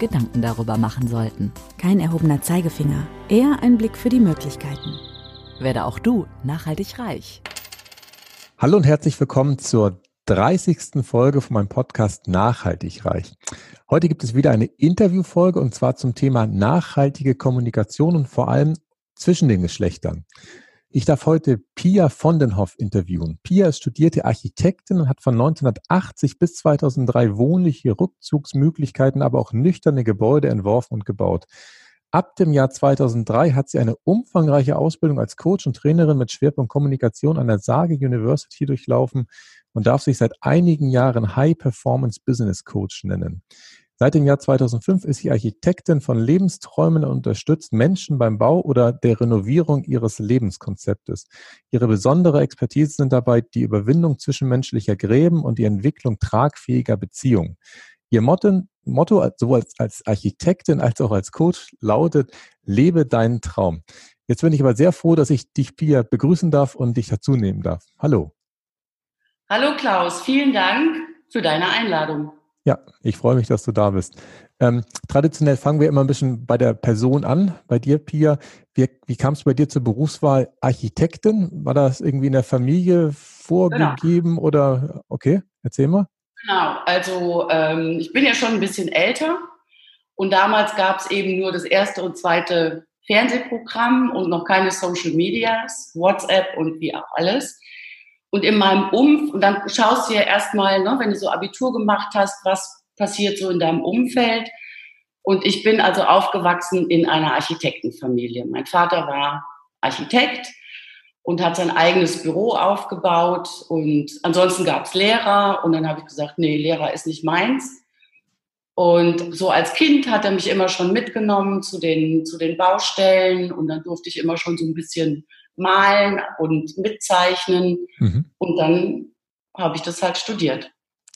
Gedanken darüber machen sollten. Kein erhobener Zeigefinger, eher ein Blick für die Möglichkeiten. Werde auch du nachhaltig reich. Hallo und herzlich willkommen zur 30. Folge von meinem Podcast Nachhaltig reich. Heute gibt es wieder eine Interviewfolge und zwar zum Thema nachhaltige Kommunikation und vor allem zwischen den Geschlechtern. Ich darf heute Pia Vondenhoff interviewen. Pia ist studierte Architektin und hat von 1980 bis 2003 wohnliche Rückzugsmöglichkeiten, aber auch nüchterne Gebäude entworfen und gebaut. Ab dem Jahr 2003 hat sie eine umfangreiche Ausbildung als Coach und Trainerin mit Schwerpunkt Kommunikation an der Sage University durchlaufen und darf sich seit einigen Jahren High Performance Business Coach nennen. Seit dem Jahr 2005 ist sie Architektin von Lebensträumen und unterstützt Menschen beim Bau oder der Renovierung ihres Lebenskonzeptes. Ihre besondere Expertise sind dabei die Überwindung zwischenmenschlicher Gräben und die Entwicklung tragfähiger Beziehungen. Ihr Motto, Motto sowohl als Architektin als auch als Coach lautet, lebe deinen Traum. Jetzt bin ich aber sehr froh, dass ich dich, Pia, begrüßen darf und dich dazu nehmen darf. Hallo. Hallo Klaus, vielen Dank für deine Einladung. Ja, ich freue mich, dass du da bist. Ähm, traditionell fangen wir immer ein bisschen bei der Person an, bei dir, Pia. Wie, wie kam es bei dir zur Berufswahl Architektin? War das irgendwie in der Familie vorgegeben genau. oder okay, erzähl mal. Genau, also ähm, ich bin ja schon ein bisschen älter und damals gab es eben nur das erste und zweite Fernsehprogramm und noch keine Social Medias, WhatsApp und wie auch alles. Und in meinem Umfeld, und dann schaust du ja erstmal, ne, wenn du so Abitur gemacht hast, was passiert so in deinem Umfeld. Und ich bin also aufgewachsen in einer Architektenfamilie. Mein Vater war Architekt und hat sein eigenes Büro aufgebaut. Und ansonsten gab es Lehrer. Und dann habe ich gesagt, nee, Lehrer ist nicht meins. Und so als Kind hat er mich immer schon mitgenommen zu den, zu den Baustellen. Und dann durfte ich immer schon so ein bisschen malen und mitzeichnen. Mhm. Und dann habe ich das halt studiert.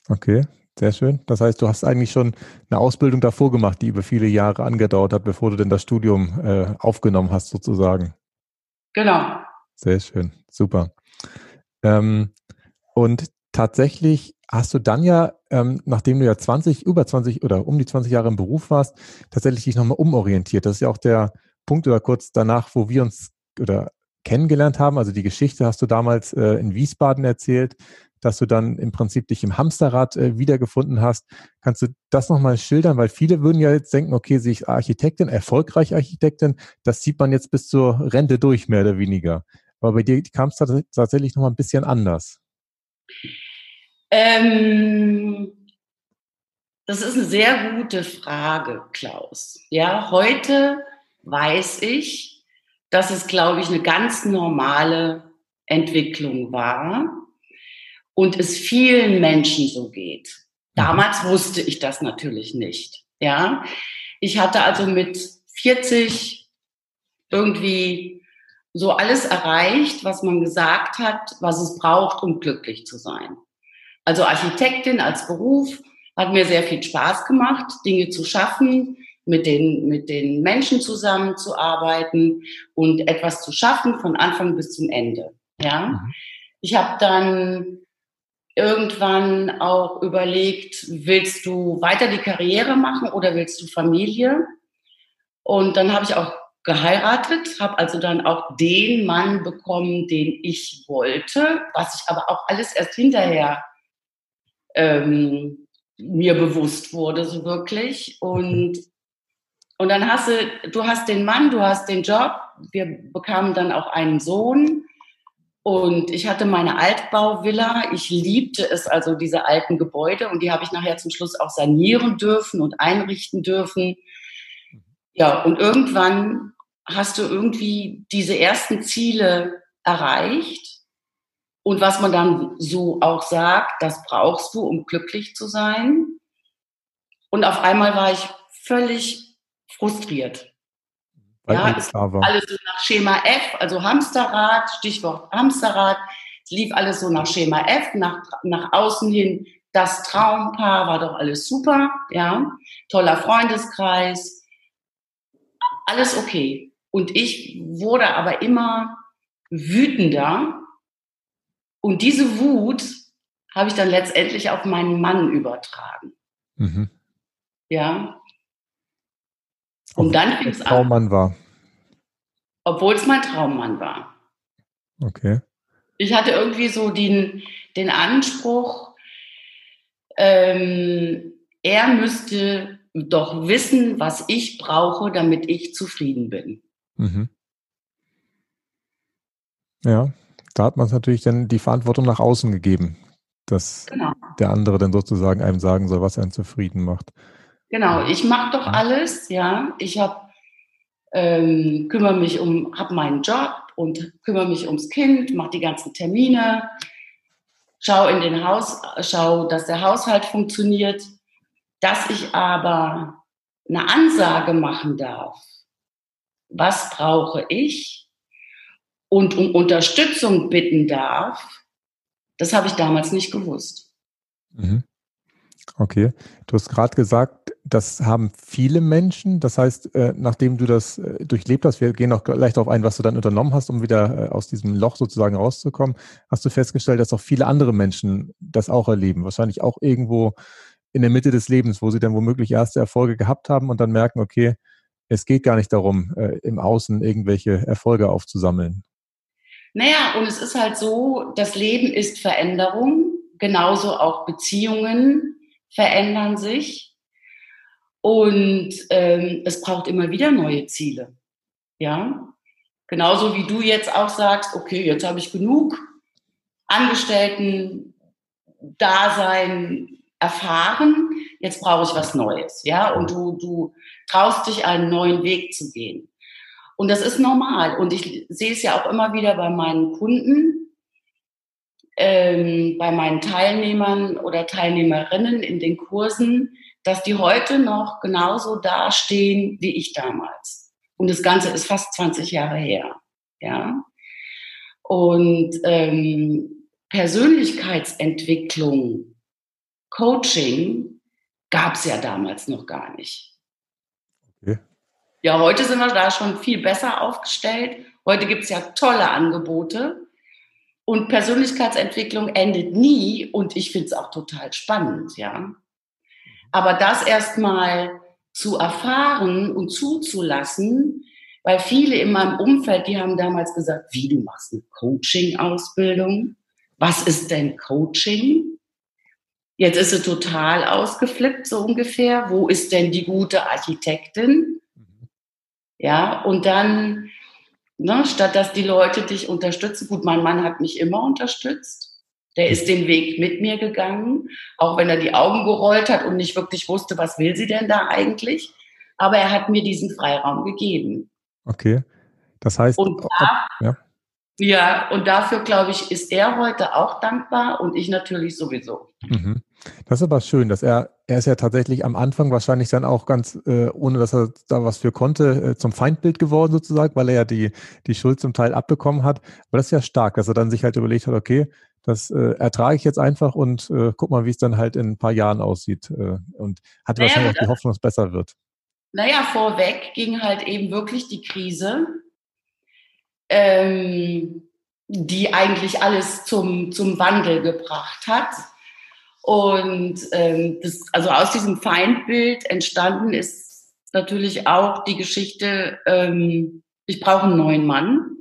Okay, sehr schön. Das heißt, du hast eigentlich schon eine Ausbildung davor gemacht, die über viele Jahre angedauert hat, bevor du denn das Studium äh, aufgenommen hast, sozusagen. Genau. Sehr schön, super. Ähm, und tatsächlich hast du dann ja, ähm, nachdem du ja 20, über 20 oder um die 20 Jahre im Beruf warst, tatsächlich dich nochmal umorientiert. Das ist ja auch der Punkt oder kurz danach, wo wir uns oder kennengelernt haben. Also die Geschichte hast du damals äh, in Wiesbaden erzählt, dass du dann im Prinzip dich im Hamsterrad äh, wiedergefunden hast. Kannst du das nochmal schildern? Weil viele würden ja jetzt denken, okay, sehe ich Architektin, erfolgreich Architektin, das sieht man jetzt bis zur Rente durch, mehr oder weniger. Aber bei dir kam es tatsächlich nochmal ein bisschen anders. Ähm, das ist eine sehr gute Frage, Klaus. Ja, heute weiß ich, dass es, glaube ich, eine ganz normale Entwicklung war und es vielen Menschen so geht. Mhm. Damals wusste ich das natürlich nicht. Ja, ich hatte also mit 40 irgendwie so alles erreicht, was man gesagt hat, was es braucht, um glücklich zu sein. Also Architektin als Beruf hat mir sehr viel Spaß gemacht, Dinge zu schaffen, mit den, mit den Menschen zusammenzuarbeiten und etwas zu schaffen von Anfang bis zum Ende. Ja, mhm. ich habe dann irgendwann auch überlegt, willst du weiter die Karriere machen oder willst du Familie? Und dann habe ich auch geheiratet, habe also dann auch den Mann bekommen, den ich wollte, was ich aber auch alles erst hinterher ähm, mir bewusst wurde, so wirklich. Und und dann hast du, du hast den Mann, du hast den Job. Wir bekamen dann auch einen Sohn. Und ich hatte meine Altbauvilla. Ich liebte es, also diese alten Gebäude. Und die habe ich nachher zum Schluss auch sanieren dürfen und einrichten dürfen. Ja, und irgendwann hast du irgendwie diese ersten Ziele erreicht. Und was man dann so auch sagt, das brauchst du, um glücklich zu sein. Und auf einmal war ich völlig frustriert. Weil ja, alles es klar war. alles so nach Schema F, also Hamsterrad, Stichwort Hamsterrad. Es lief alles so nach Schema F, nach, nach außen hin. Das Traumpaar war doch alles super, ja. Toller Freundeskreis. Alles okay. Und ich wurde aber immer wütender. Und diese Wut habe ich dann letztendlich auf meinen Mann übertragen. Mhm. Ja. Und dann fing es an, Traummann war. obwohl es mein Traummann war. Okay. Ich hatte irgendwie so den, den Anspruch, ähm, er müsste doch wissen, was ich brauche, damit ich zufrieden bin. Mhm. Ja, da hat man natürlich dann die Verantwortung nach außen gegeben, dass Genau. der andere dann sozusagen einem sagen soll, was einen zufrieden macht. Genau, ich mache doch alles, ja. Ich habe ähm, kümmere mich um, habe meinen Job und kümmere mich ums Kind, mache die ganzen Termine, schau in den Haus, schau, dass der Haushalt funktioniert, dass ich aber eine Ansage machen darf. Was brauche ich? Und um Unterstützung bitten darf, das habe ich damals nicht gewusst. Mhm. Okay. Du hast gerade gesagt, das haben viele Menschen. Das heißt, äh, nachdem du das äh, durchlebt hast, wir gehen auch gleich darauf ein, was du dann unternommen hast, um wieder äh, aus diesem Loch sozusagen rauszukommen, hast du festgestellt, dass auch viele andere Menschen das auch erleben. Wahrscheinlich auch irgendwo in der Mitte des Lebens, wo sie dann womöglich erste Erfolge gehabt haben und dann merken, okay, es geht gar nicht darum, im Außen irgendwelche Erfolge aufzusammeln. Naja, und es ist halt so, das Leben ist Veränderung, genauso auch Beziehungen verändern sich und ähm, es braucht immer wieder neue Ziele. Ja, genauso wie du jetzt auch sagst, okay, jetzt habe ich genug Angestellten-Dasein erfahren, jetzt brauche ich was Neues. Ja, und du, du traust dich, einen neuen Weg zu gehen. Und das ist normal. Und ich sehe es ja auch immer wieder bei meinen Kunden, ähm, bei meinen Teilnehmern oder Teilnehmerinnen in den Kursen, dass die heute noch genauso dastehen wie ich damals. Und das Ganze ist fast 20 Jahre her. Ja. Und ähm, Persönlichkeitsentwicklung, Coaching gab es ja damals noch gar nicht. Okay. Ja, heute sind wir da schon viel besser aufgestellt. Heute gibt es ja tolle Angebote. Und Persönlichkeitsentwicklung endet nie und ich finde es auch total spannend, ja. Aber das erstmal zu erfahren und zuzulassen, weil viele in meinem Umfeld, die haben damals gesagt, wie du machst eine Coaching-Ausbildung? Was ist denn Coaching? Jetzt ist sie total ausgeflippt, so ungefähr. Wo ist denn die gute Architektin? Ja, und dann, ne, statt dass die Leute dich unterstützen, gut, mein Mann hat mich immer unterstützt. Der ist den Weg mit mir gegangen, auch wenn er die Augen gerollt hat und nicht wirklich wusste, was will sie denn da eigentlich. Aber er hat mir diesen Freiraum gegeben. Okay. Das heißt, und da, ja. ja, und dafür, glaube ich, ist er heute auch dankbar und ich natürlich sowieso. Mhm. Das ist aber schön, dass er, er ist ja tatsächlich am Anfang wahrscheinlich dann auch ganz, äh, ohne dass er da was für konnte, äh, zum Feindbild geworden sozusagen, weil er ja die, die Schuld zum Teil abbekommen hat. Aber das ist ja stark, dass er dann sich halt überlegt hat, okay, das äh, ertrage ich jetzt einfach und äh, guck mal, wie es dann halt in ein paar Jahren aussieht. Äh, und hat naja, wahrscheinlich auch die Hoffnung, dass es besser wird. Naja, vorweg ging halt eben wirklich die Krise, ähm, die eigentlich alles zum, zum Wandel gebracht hat. Und ähm, das, also aus diesem Feindbild entstanden ist natürlich auch die Geschichte, ähm, ich brauche einen neuen Mann.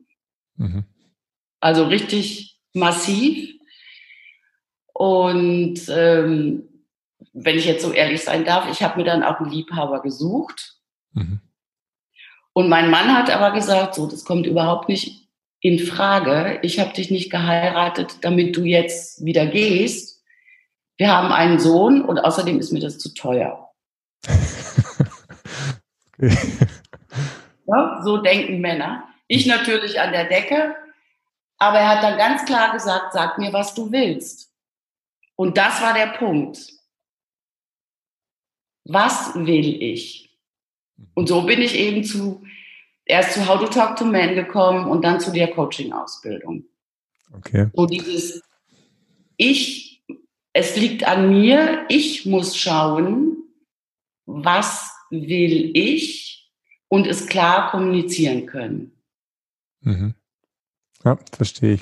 Mhm. Also richtig massiv. Und ähm, wenn ich jetzt so ehrlich sein darf, ich habe mir dann auch einen Liebhaber gesucht. Mhm. Und mein Mann hat aber gesagt, so, das kommt überhaupt nicht in Frage. Ich habe dich nicht geheiratet, damit du jetzt wieder gehst. Wir haben einen Sohn und außerdem ist mir das zu teuer. okay. ja, so denken Männer. Ich natürlich an der Decke, aber er hat dann ganz klar gesagt, sag mir, was du willst. Und das war der Punkt. Was will ich? Und so bin ich eben zu erst zu How to Talk to Men gekommen und dann zu der Coaching-Ausbildung. Okay. So dieses Ich, es liegt an mir, ich muss schauen, was will ich und es klar kommunizieren können. Mhm. Ja, verstehe ich.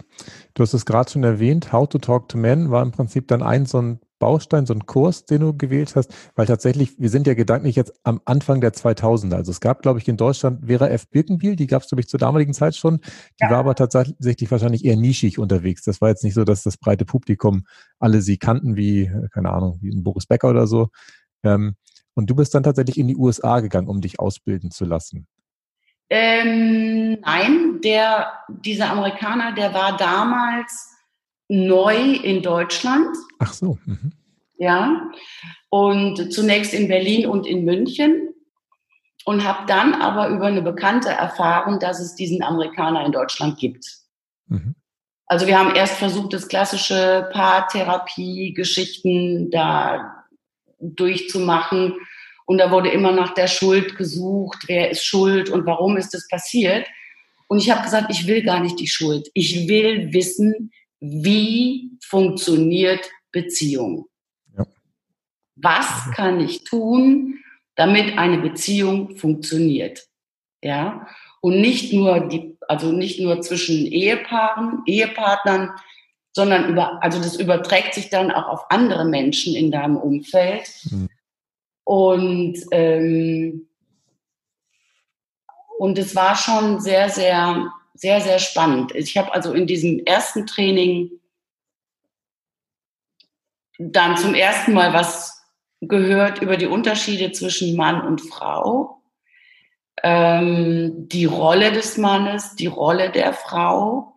Du hast es gerade schon erwähnt, How to Talk to Men war im Prinzip dann ein so ein Baustein, so ein Kurs, den du gewählt hast, weil tatsächlich, wir sind ja gedanklich jetzt am Anfang der 2000er. Also es gab, glaube ich, in Deutschland Vera F. Birkenbiel, die gab es, glaube ich, zur damaligen Zeit schon. Die ja. war aber tatsächlich wahrscheinlich eher nischig unterwegs. Das war jetzt nicht so, dass das breite Publikum alle sie kannten, wie, keine Ahnung, wie ein Boris Becker oder so. Ähm, und du bist dann tatsächlich in die USA gegangen, um dich ausbilden zu lassen. Ähm, nein, der, dieser Amerikaner, der war damals neu in Deutschland. Ach so. Mhm. Ja. Und zunächst in Berlin und in München. Und habe dann aber über eine Bekannte erfahren, dass es diesen Amerikaner in Deutschland gibt. Mhm. Also wir haben erst versucht, das klassische Paartherapie-Geschichten da durchzumachen. Und da wurde immer nach der Schuld gesucht, wer ist schuld und warum ist das passiert. Und ich habe gesagt, ich will gar nicht die Schuld. Ich will wissen, wie funktioniert Beziehung? Ja. Was kann ich tun, damit eine Beziehung funktioniert? Ja, und nicht nur die, also nicht nur zwischen Ehepaaren, Ehepartnern, sondern über, also das überträgt sich dann auch auf andere Menschen in deinem Umfeld. Mhm. Und ähm, und es war schon sehr, sehr sehr, sehr spannend. Ich habe also in diesem ersten Training dann zum ersten Mal was gehört über die Unterschiede zwischen Mann und Frau, ähm, die Rolle des Mannes, die Rolle der Frau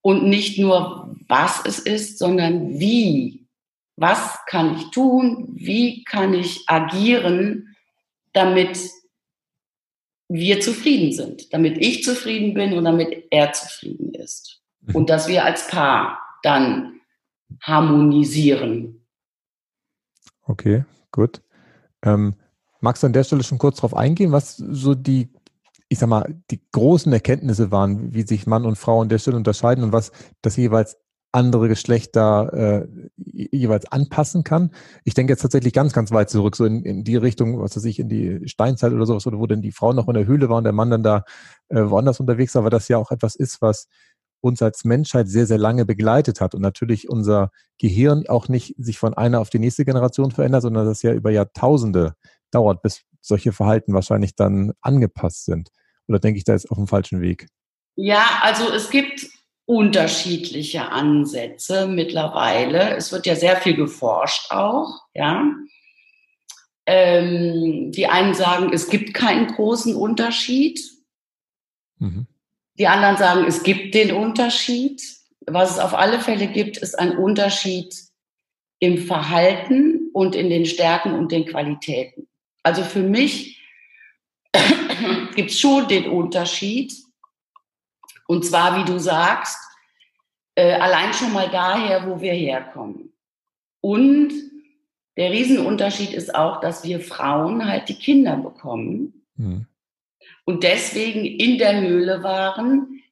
und nicht nur, was es ist, sondern wie. Was kann ich tun? Wie kann ich agieren, damit wir zufrieden sind, damit ich zufrieden bin und damit er zufrieden ist. Mhm. Und dass wir als Paar dann harmonisieren. Okay, gut. Ähm, magst du an der Stelle schon kurz darauf eingehen, was so die, ich sag mal, die großen Erkenntnisse waren, wie sich Mann und Frau an der Stelle unterscheiden und was das jeweils andere Geschlechter äh, jeweils anpassen kann. Ich denke jetzt tatsächlich ganz, ganz weit zurück, so in, in die Richtung, was weiß ich, in die Steinzeit oder sowas, oder wo denn die Frau noch in der Höhle war und der Mann dann da äh, woanders unterwegs war, weil das ja auch etwas ist, was uns als Menschheit sehr, sehr lange begleitet hat und natürlich unser Gehirn auch nicht sich von einer auf die nächste Generation verändert, sondern das ja über Jahrtausende dauert, bis solche Verhalten wahrscheinlich dann angepasst sind. Oder denke ich da jetzt auf dem falschen Weg? Ja, also es gibt unterschiedliche Ansätze mittlerweile. Es wird ja sehr viel geforscht auch, ja. Ähm, die einen sagen, es gibt keinen großen Unterschied. Mhm. Die anderen sagen, es gibt den Unterschied. Was es auf alle Fälle gibt, ist ein Unterschied im Verhalten und in den Stärken und den Qualitäten. Also für mich gibt es schon den Unterschied, und zwar, wie du sagst, äh, allein schon mal daher, wo wir herkommen. Und der Riesenunterschied ist auch, dass wir Frauen halt die Kinder bekommen mhm. und deswegen in der Höhle waren,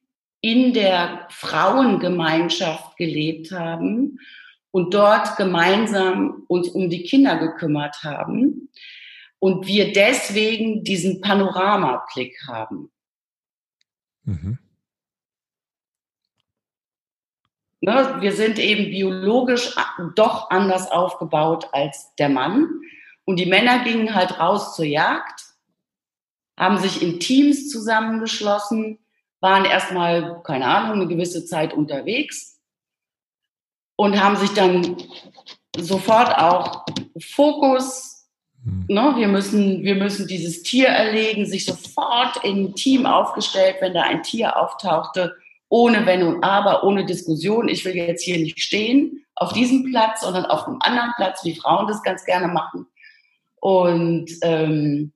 in der Frauengemeinschaft gelebt haben und dort gemeinsam uns um die Kinder gekümmert haben und wir deswegen diesen Panoramablick haben. Mhm. Ne, wir sind eben biologisch doch anders aufgebaut als der Mann. Und die Männer gingen halt raus zur Jagd, haben sich in Teams zusammengeschlossen, waren erstmal, keine Ahnung, eine gewisse Zeit unterwegs und haben sich dann sofort auch Fokus, mhm. ne, wir, müssen, wir müssen dieses Tier erlegen, sich sofort in ein Team aufgestellt, wenn da ein Tier auftauchte ohne Wenn und Aber, ohne Diskussion. Ich will jetzt hier nicht stehen auf diesem Platz, sondern auf einem anderen Platz, wie Frauen das ganz gerne machen. Und ähm,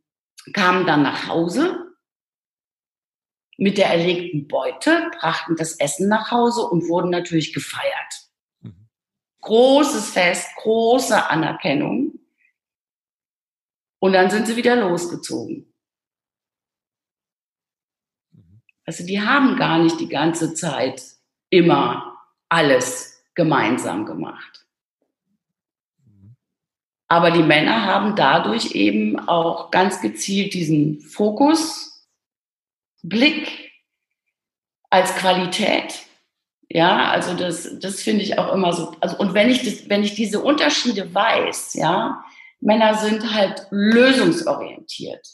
kamen dann nach Hause mit der erlegten Beute, brachten das Essen nach Hause und wurden natürlich gefeiert. Mhm. Großes Fest, große Anerkennung. Und dann sind sie wieder losgezogen. Also die haben gar nicht die ganze Zeit immer alles gemeinsam gemacht. Aber die Männer haben dadurch eben auch ganz gezielt diesen Fokus, Blick als Qualität. Ja, also das, das finde ich auch immer so. Also, und wenn ich das, wenn ich diese Unterschiede weiß, ja, Männer sind halt lösungsorientiert.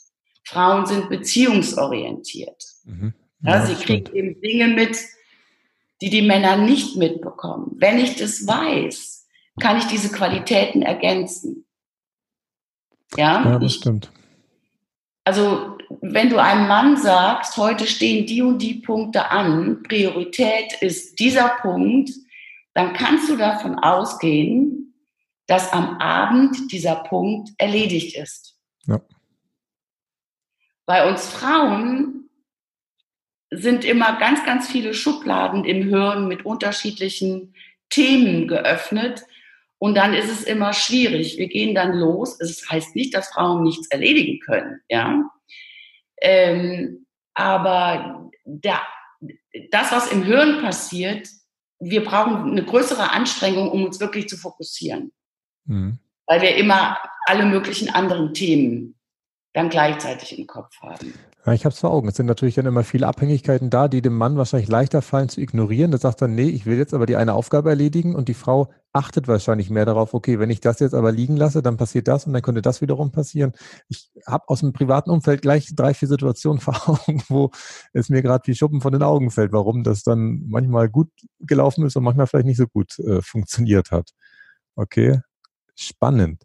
Frauen sind beziehungsorientiert. Mhm. Ja, ja, sie kriegen eben Dinge mit, die die Männer nicht mitbekommen. Wenn ich das weiß, kann ich diese Qualitäten ergänzen. Ja, ja das ich, stimmt. Also, wenn du einem Mann sagst, heute stehen die und die Punkte an, Priorität ist dieser Punkt, dann kannst du davon ausgehen, dass am Abend dieser Punkt erledigt ist. Ja. Bei uns Frauen sind immer ganz, ganz viele Schubladen im Hirn mit unterschiedlichen Themen geöffnet. Und dann ist es immer schwierig. Wir gehen dann los. Es heißt nicht, dass Frauen nichts erledigen können, ja. Ähm, aber da, das, was im Hirn passiert, wir brauchen eine größere Anstrengung, um uns wirklich zu fokussieren. Mhm. Weil wir immer alle möglichen anderen Themen dann gleichzeitig im Kopf haben. Ja, ich habe es vor Augen. Es sind natürlich dann immer viele Abhängigkeiten da, die dem Mann wahrscheinlich leichter fallen zu ignorieren. Der sagt dann, nee, ich will jetzt aber die eine Aufgabe erledigen und die Frau achtet wahrscheinlich mehr darauf, okay, wenn ich das jetzt aber liegen lasse, dann passiert das und dann könnte das wiederum passieren. Ich habe aus dem privaten Umfeld gleich drei, vier Situationen vor Augen, wo es mir gerade wie Schuppen von den Augen fällt, warum das dann manchmal gut gelaufen ist und manchmal vielleicht nicht so gut äh, funktioniert hat. Okay, spannend.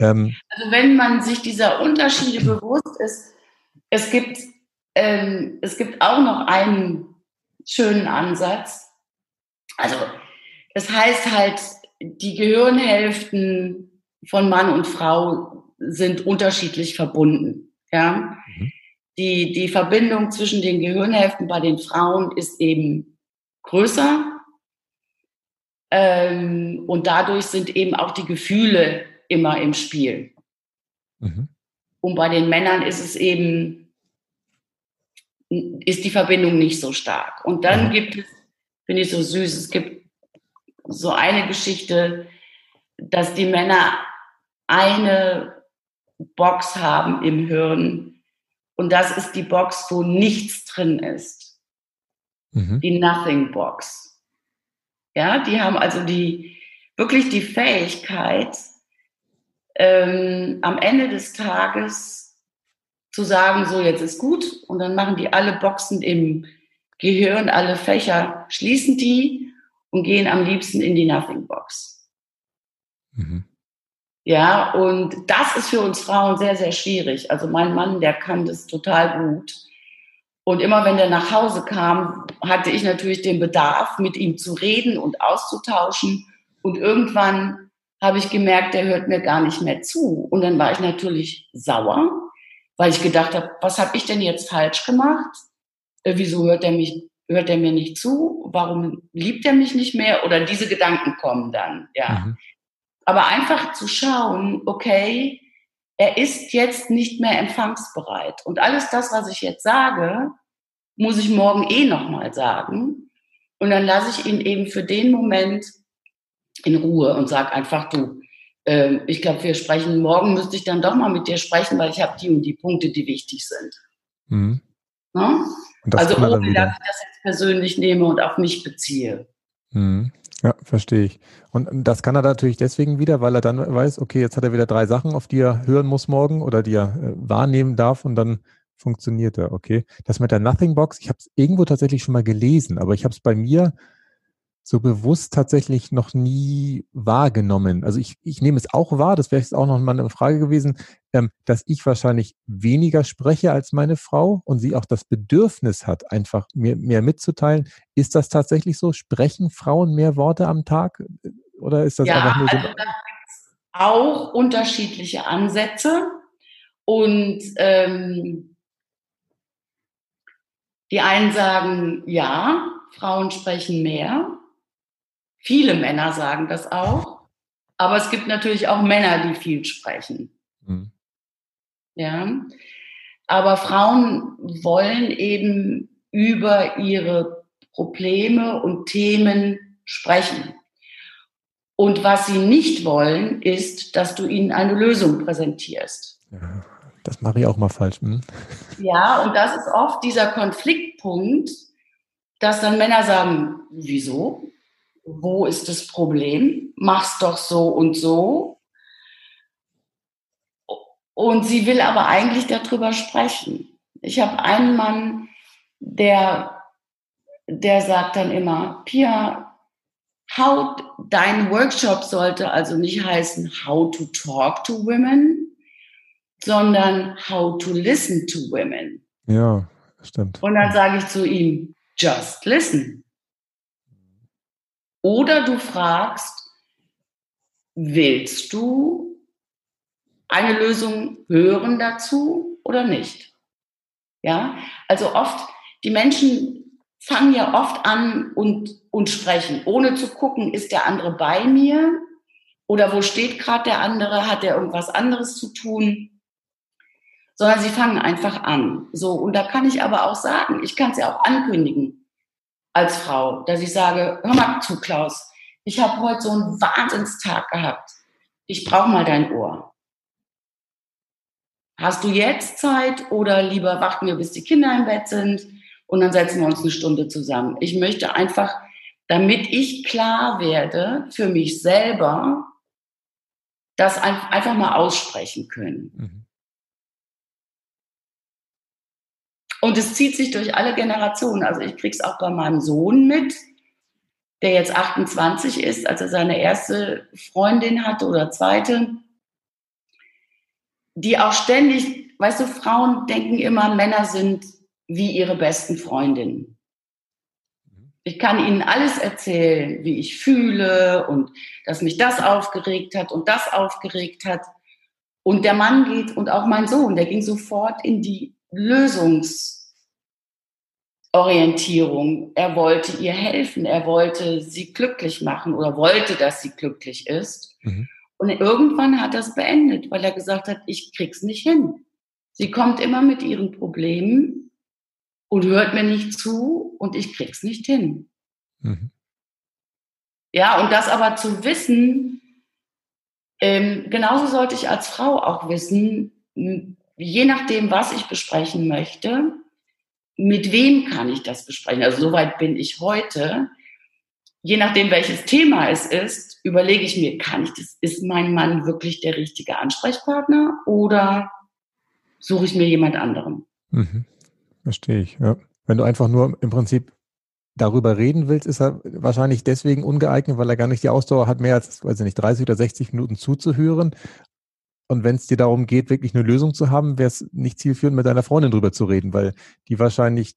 Ähm, also wenn man sich dieser Unterschiede bewusst ist, es gibt, ähm, es gibt auch noch einen schönen Ansatz. Also das heißt halt, die Gehirnhälften von Mann und Frau sind unterschiedlich verbunden. Ja? Mhm. Die, die Verbindung zwischen den Gehirnhälften bei den Frauen ist eben größer ähm, und dadurch sind eben auch die Gefühle immer im Spiel. Mhm. Und bei den Männern ist es eben, ist die Verbindung nicht so stark. Und dann mhm. gibt es, finde ich so süß, es gibt so eine Geschichte, dass die Männer eine Box haben im Hirn und das ist die Box, wo nichts drin ist. Mhm. Die Nothing Box. Ja, die haben also die, wirklich die Fähigkeit, ähm, am Ende des Tages zu sagen, so jetzt ist gut und dann machen die alle Boxen im Gehirn, alle Fächer, schließen die und gehen am liebsten in die Nothing Box. Mhm. Ja, und das ist für uns Frauen sehr, sehr schwierig. Also mein Mann, der kann das total gut. Und immer wenn der nach Hause kam, hatte ich natürlich den Bedarf, mit ihm zu reden und auszutauschen. Und irgendwann habe ich gemerkt, der hört mir gar nicht mehr zu. Und dann war ich natürlich sauer, weil ich gedacht habe, was habe ich denn jetzt falsch gemacht? Äh, wieso hört er mich, hört er mir nicht zu? Warum liebt er mich nicht mehr? Oder diese Gedanken kommen dann, ja. Mhm. Aber einfach zu schauen, okay, er ist jetzt nicht mehr empfangsbereit. Und alles das, was ich jetzt sage, muss ich morgen eh nochmal sagen. Und dann lasse ich ihn eben für den Moment in Ruhe und sage einfach, du, äh, ich glaube, wir sprechen, morgen müsste ich dann doch mal mit dir sprechen, weil ich habe die und die Punkte, die wichtig sind. Mhm. Also ohne, dass ich das jetzt persönlich nehme und auf mich beziehe. Mhm. Ja, verstehe ich. Und das kann er natürlich deswegen wieder, weil er dann weiß, okay, jetzt hat er wieder drei Sachen, auf die er hören muss morgen oder die er äh, wahrnehmen darf und dann funktioniert er, okay. Das mit der Nothing Box, ich habe es irgendwo tatsächlich schon mal gelesen, aber ich habe es bei mir so bewusst tatsächlich noch nie wahrgenommen. Also ich, ich nehme es auch wahr, das wäre jetzt auch noch mal eine Frage gewesen, ähm, dass ich wahrscheinlich weniger spreche als meine Frau und sie auch das Bedürfnis hat, einfach mir mehr mitzuteilen. Ist das tatsächlich so? Sprechen Frauen mehr Worte am Tag? Oder ist das ja, einfach nur so? Also auch unterschiedliche Ansätze und ähm, die einen sagen, ja, Frauen sprechen mehr Viele Männer sagen das auch. Aber es gibt natürlich auch Männer, die viel sprechen. Mhm. Ja. Aber Frauen wollen eben über ihre Probleme und Themen sprechen. Und was sie nicht wollen, ist, dass du ihnen eine Lösung präsentierst. Ja, das mache ich auch mal falsch. Hm? Ja, und das ist oft dieser Konfliktpunkt, dass dann Männer sagen, wieso? Wo ist das Problem? Mach's doch so und so. Und sie will aber eigentlich darüber sprechen. Ich habe einen Mann, der, der sagt dann immer, Pia, how, dein Workshop sollte also nicht heißen, how to talk to women, sondern how to listen to women. Ja, stimmt. Und dann sage ich zu ihm, just listen. Oder du fragst, willst du eine Lösung hören dazu oder nicht? Ja, also oft, die Menschen fangen ja oft an und, und sprechen, ohne zu gucken, ist der andere bei mir? Oder wo steht gerade der andere, hat er irgendwas anderes zu tun, sondern sie fangen einfach an. So, und da kann ich aber auch sagen, ich kann es ja auch ankündigen als Frau, dass ich sage, hör mal zu, Klaus, ich habe heute so einen Wahnsinnstag gehabt. Ich brauche mal dein Ohr. Hast du jetzt Zeit oder lieber warten wir, bis die Kinder im Bett sind und dann setzen wir uns eine Stunde zusammen. Ich möchte einfach, damit ich klar werde für mich selber, das einfach mal aussprechen können. Mhm. Und es zieht sich durch alle Generationen. Also ich kriege es auch bei meinem Sohn mit, der jetzt 28 ist, als er seine erste Freundin hatte oder zweite die auch ständig, weißt du, Frauen denken immer, Männer sind wie ihre besten Freundinnen. Ich kann ihnen alles erzählen, wie ich fühle und dass mich das aufgeregt hat und das aufgeregt hat. Und der Mann geht, und auch mein Sohn, der ging sofort in die Lösungsorientierung. Er wollte ihr helfen, er wollte sie glücklich machen oder wollte, dass sie glücklich ist. Mhm. Und irgendwann hat es beendet, weil er gesagt hat, ich krieg's nicht hin. Sie kommt immer mit ihren Problemen und hört mir nicht zu und ich krieg's nicht hin. Mhm. Ja, und das aber zu wissen, ähm, genauso sollte ich als Frau auch wissen, je nachdem, was ich besprechen möchte, mit wem kann ich das besprechen? Also soweit bin ich heute, je nachdem, welches Thema es ist, überlege ich mir, kann ich das, ist mein Mann wirklich der richtige Ansprechpartner oder suche ich mir jemand anderen? Mhm. Verstehe ich, ja. Wenn du einfach nur im Prinzip darüber reden willst, ist er wahrscheinlich deswegen ungeeignet, weil er gar nicht die Ausdauer hat, mehr als, weiß ich nicht, 30 oder 60 Minuten zuzuhören. Und wenn es dir darum geht, wirklich eine Lösung zu haben, wäre es nicht zielführend, mit deiner Freundin drüber zu reden, weil die wahrscheinlich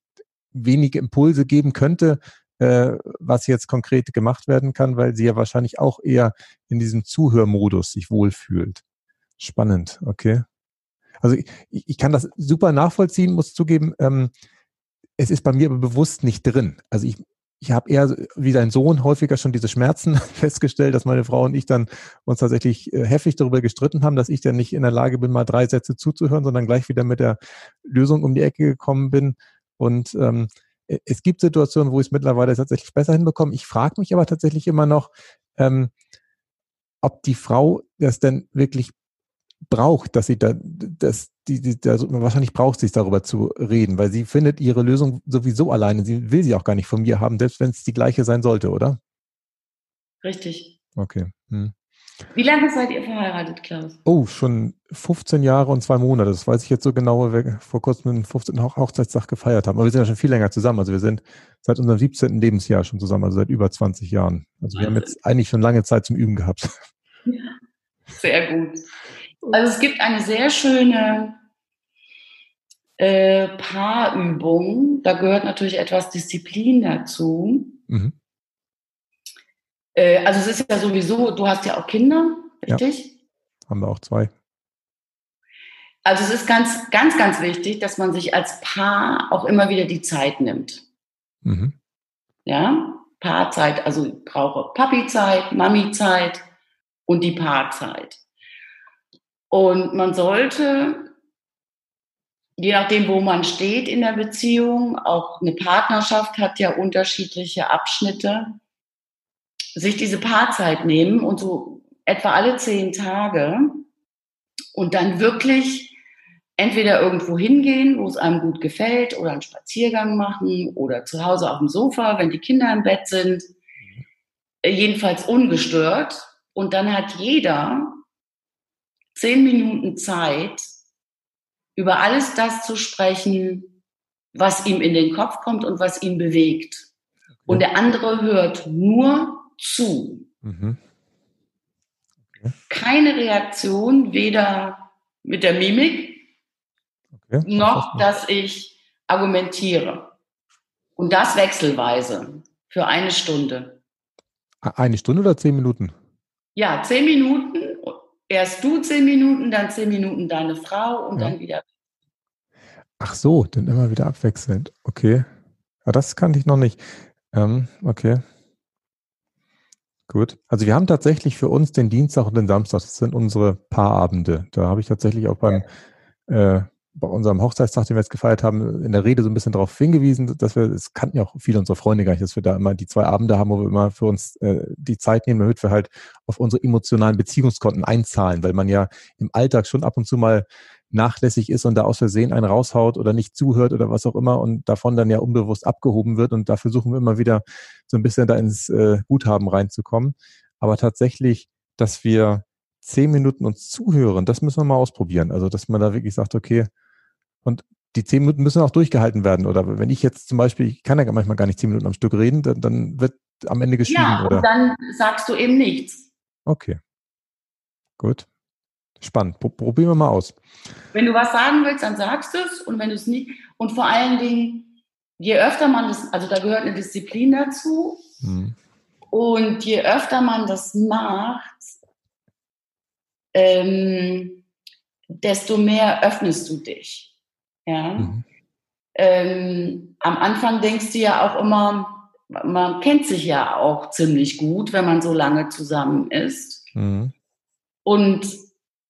wenige Impulse geben könnte, äh, was jetzt konkret gemacht werden kann, weil sie ja wahrscheinlich auch eher in diesem Zuhörmodus sich wohlfühlt. Spannend, okay. Also ich, ich kann das super nachvollziehen, muss zugeben, ähm, es ist bei mir aber bewusst nicht drin. Also ich, ich habe eher wie dein Sohn häufiger schon diese Schmerzen festgestellt, dass meine Frau und ich dann uns tatsächlich äh, heftig darüber gestritten haben, dass ich dann nicht in der Lage bin, mal drei Sätze zuzuhören, sondern gleich wieder mit der Lösung um die Ecke gekommen bin. Und ähm, äh, es gibt Situationen, wo ich es mittlerweile tatsächlich besser hinbekomme. Ich frage mich aber tatsächlich immer noch, ähm, ob die Frau das denn wirklich braucht, dass sie da, dass die, die da, wahrscheinlich braucht sie es darüber zu reden, weil sie findet ihre Lösung sowieso alleine. Sie will sie auch gar nicht von mir haben, selbst wenn es die gleiche sein sollte, oder? Richtig. Okay. Hm. Wie lange seid ihr verheiratet, Klaus? Oh, schon 15 Jahre und zwei Monate. Das weiß ich jetzt so genau, weil wir vor kurzem den 15. Hochzeitstag gefeiert haben. Aber wir sind ja schon viel länger zusammen. Also wir sind seit unserem 17. Lebensjahr schon zusammen, also seit über 20 Jahren. Also wir haben jetzt eigentlich schon lange Zeit zum Üben gehabt. Ja, sehr gut. Also es gibt eine sehr schöne äh, Paarübung. Da gehört natürlich etwas Disziplin dazu. Mhm. Äh, also es ist ja sowieso, du hast ja auch Kinder, richtig? Ja, haben wir auch zwei. Also es ist ganz, ganz, ganz wichtig, dass man sich als Paar auch immer wieder die Zeit nimmt. Mhm. Ja, Paarzeit, also ich brauche Papi-Zeit, Mami-Zeit und die Paarzeit. Und man sollte je nachdem, wo man steht in der Beziehung, auch eine Partnerschaft hat ja unterschiedliche Abschnitte, sich diese Paarzeit nehmen und so etwa alle zehn Tage und dann wirklich entweder irgendwo hingehen, wo es einem gut gefällt, oder einen Spaziergang machen oder zu Hause auf dem Sofa, wenn die Kinder im Bett sind, jedenfalls ungestört. Und dann hat jeder zehn Minuten Zeit, über alles das zu sprechen, was ihm in den Kopf kommt und was ihn bewegt. Und der andere hört nur zu. Mhm. Okay. Keine Reaktion, weder mit der Mimik okay. noch, dass ich argumentiere. Und das wechselweise für eine Stunde. Eine Stunde oder zehn Minuten? Ja, zehn Minuten. Erst du zehn Minuten, dann zehn Minuten deine Frau und ja. dann wieder. Ach so, dann immer wieder abwechselnd. Okay. Ja, das kannte ich noch nicht. Ähm, okay. Gut. Also wir haben tatsächlich für uns den Dienstag und den Samstag, das sind unsere Paarabende. Da habe ich tatsächlich auch beim äh, bei unserem Hochzeitstag, den wir jetzt gefeiert haben, in der Rede so ein bisschen darauf hingewiesen, dass wir, es kannten ja auch viele unserer Freunde gar nicht, dass wir da immer die zwei Abende haben, wo wir immer für uns äh, die Zeit nehmen, damit wir halt auf unsere emotionalen Beziehungskonten einzahlen, weil man ja im Alltag schon ab und zu mal nachlässig ist und da aus Versehen einen raushaut oder nicht zuhört oder was auch immer und davon dann ja unbewusst abgehoben wird und da versuchen wir immer wieder so ein bisschen da ins äh, Guthaben reinzukommen. Aber tatsächlich, dass wir zehn Minuten uns zuhören, das müssen wir mal ausprobieren. Also, dass man da wirklich sagt, okay, und die zehn Minuten müssen auch durchgehalten werden. Oder wenn ich jetzt zum Beispiel, ich kann ja manchmal gar nicht zehn Minuten am Stück reden, dann, dann wird am Ende geschrieben. Ja, oder? und dann sagst du eben nichts. Okay. Gut. Spannend. Probieren wir mal aus. Wenn du was sagen willst, dann sagst du es. Und wenn du es nicht, und vor allen Dingen, je öfter man das, also da gehört eine Disziplin dazu. Hm. Und je öfter man das macht, ähm, desto mehr öffnest du dich. Ja. Mhm. Ähm, am Anfang denkst du ja auch immer, man kennt sich ja auch ziemlich gut, wenn man so lange zusammen ist. Mhm. Und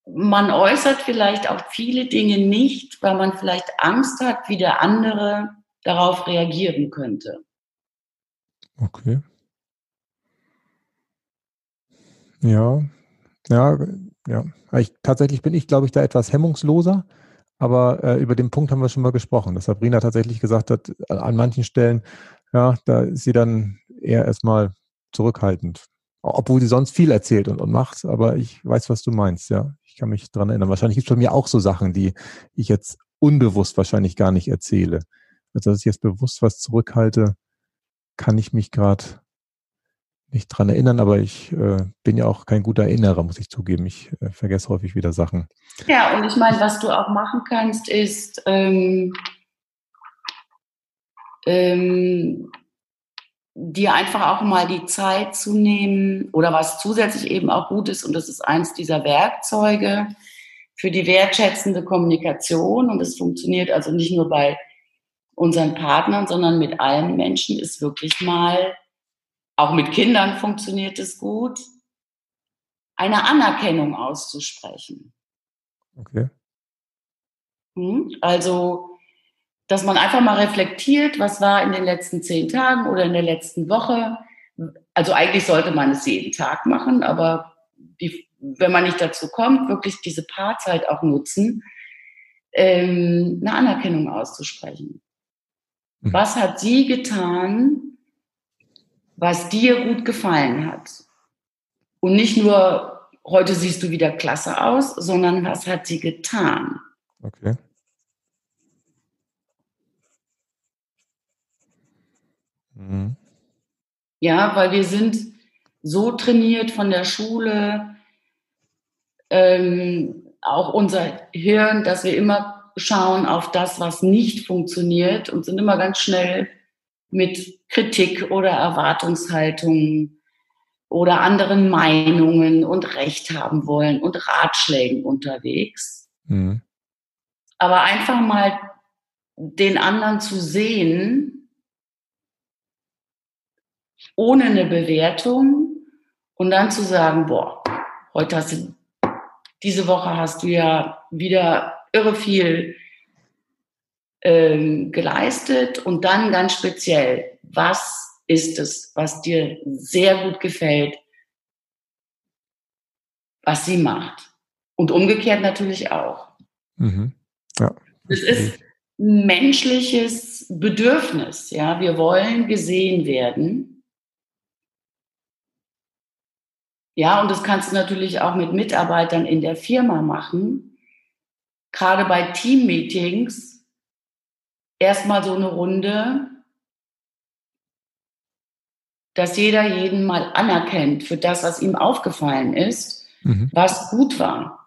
man äußert vielleicht auch viele Dinge nicht, weil man vielleicht Angst hat, wie der andere darauf reagieren könnte. Okay. Ja, ja, ja. Ich, tatsächlich bin ich, glaube ich, da etwas hemmungsloser. Aber äh, über den Punkt haben wir schon mal gesprochen, dass Sabrina tatsächlich gesagt hat, an manchen Stellen, ja, da ist sie dann eher erstmal zurückhaltend. Obwohl sie sonst viel erzählt und, und macht, aber ich weiß, was du meinst, ja. Ich kann mich dran erinnern. Wahrscheinlich gibt es bei mir auch so Sachen, die ich jetzt unbewusst wahrscheinlich gar nicht erzähle. Also, dass ich jetzt bewusst was zurückhalte, kann ich mich gerade nicht dran erinnern, aber ich äh, bin ja auch kein guter Erinnerer, muss ich zugeben. Ich äh, vergesse häufig wieder Sachen. Ja, und ich meine, was du auch machen kannst, ist ähm, ähm, dir einfach auch mal die Zeit zu nehmen oder was zusätzlich eben auch gut ist, und das ist eins dieser Werkzeuge für die wertschätzende Kommunikation und es funktioniert also nicht nur bei unseren Partnern, sondern mit allen Menschen, ist wirklich mal, auch mit Kindern funktioniert es gut, eine Anerkennung auszusprechen. Okay. Hm? Also dass man einfach mal reflektiert, was war in den letzten zehn Tagen oder in der letzten Woche. Also eigentlich sollte man es jeden Tag machen, aber die, wenn man nicht dazu kommt, wirklich diese Paarzeit auch nutzen, ähm, eine Anerkennung auszusprechen. Mhm. Was hat sie getan, was dir gut gefallen hat? Und nicht nur, heute siehst du wieder klasse aus, sondern was hat sie getan? Okay. Mhm. Ja, weil wir sind so trainiert von der Schule, ähm, auch unser Hirn, dass wir immer schauen auf das, was nicht funktioniert und sind immer ganz schnell mit Kritik oder Erwartungshaltungen oder anderen Meinungen und Recht haben wollen und Ratschlägen unterwegs. Mhm. Aber einfach mal den anderen zu sehen ohne eine Bewertung und dann zu sagen, boah, heute hast du, diese Woche hast du ja wieder irre viel ähm, geleistet und dann ganz speziell, was ist es, was dir sehr gut gefällt, was sie macht. Und umgekehrt natürlich auch. Mhm. Ja. Es ist ein menschliches Bedürfnis. Ja, wir wollen gesehen werden. Ja, und das kannst du natürlich auch mit Mitarbeitern in der Firma machen. Gerade bei Teammeetings erstmal so eine Runde, dass jeder jeden mal anerkennt für das, was ihm aufgefallen ist, mhm. was gut war.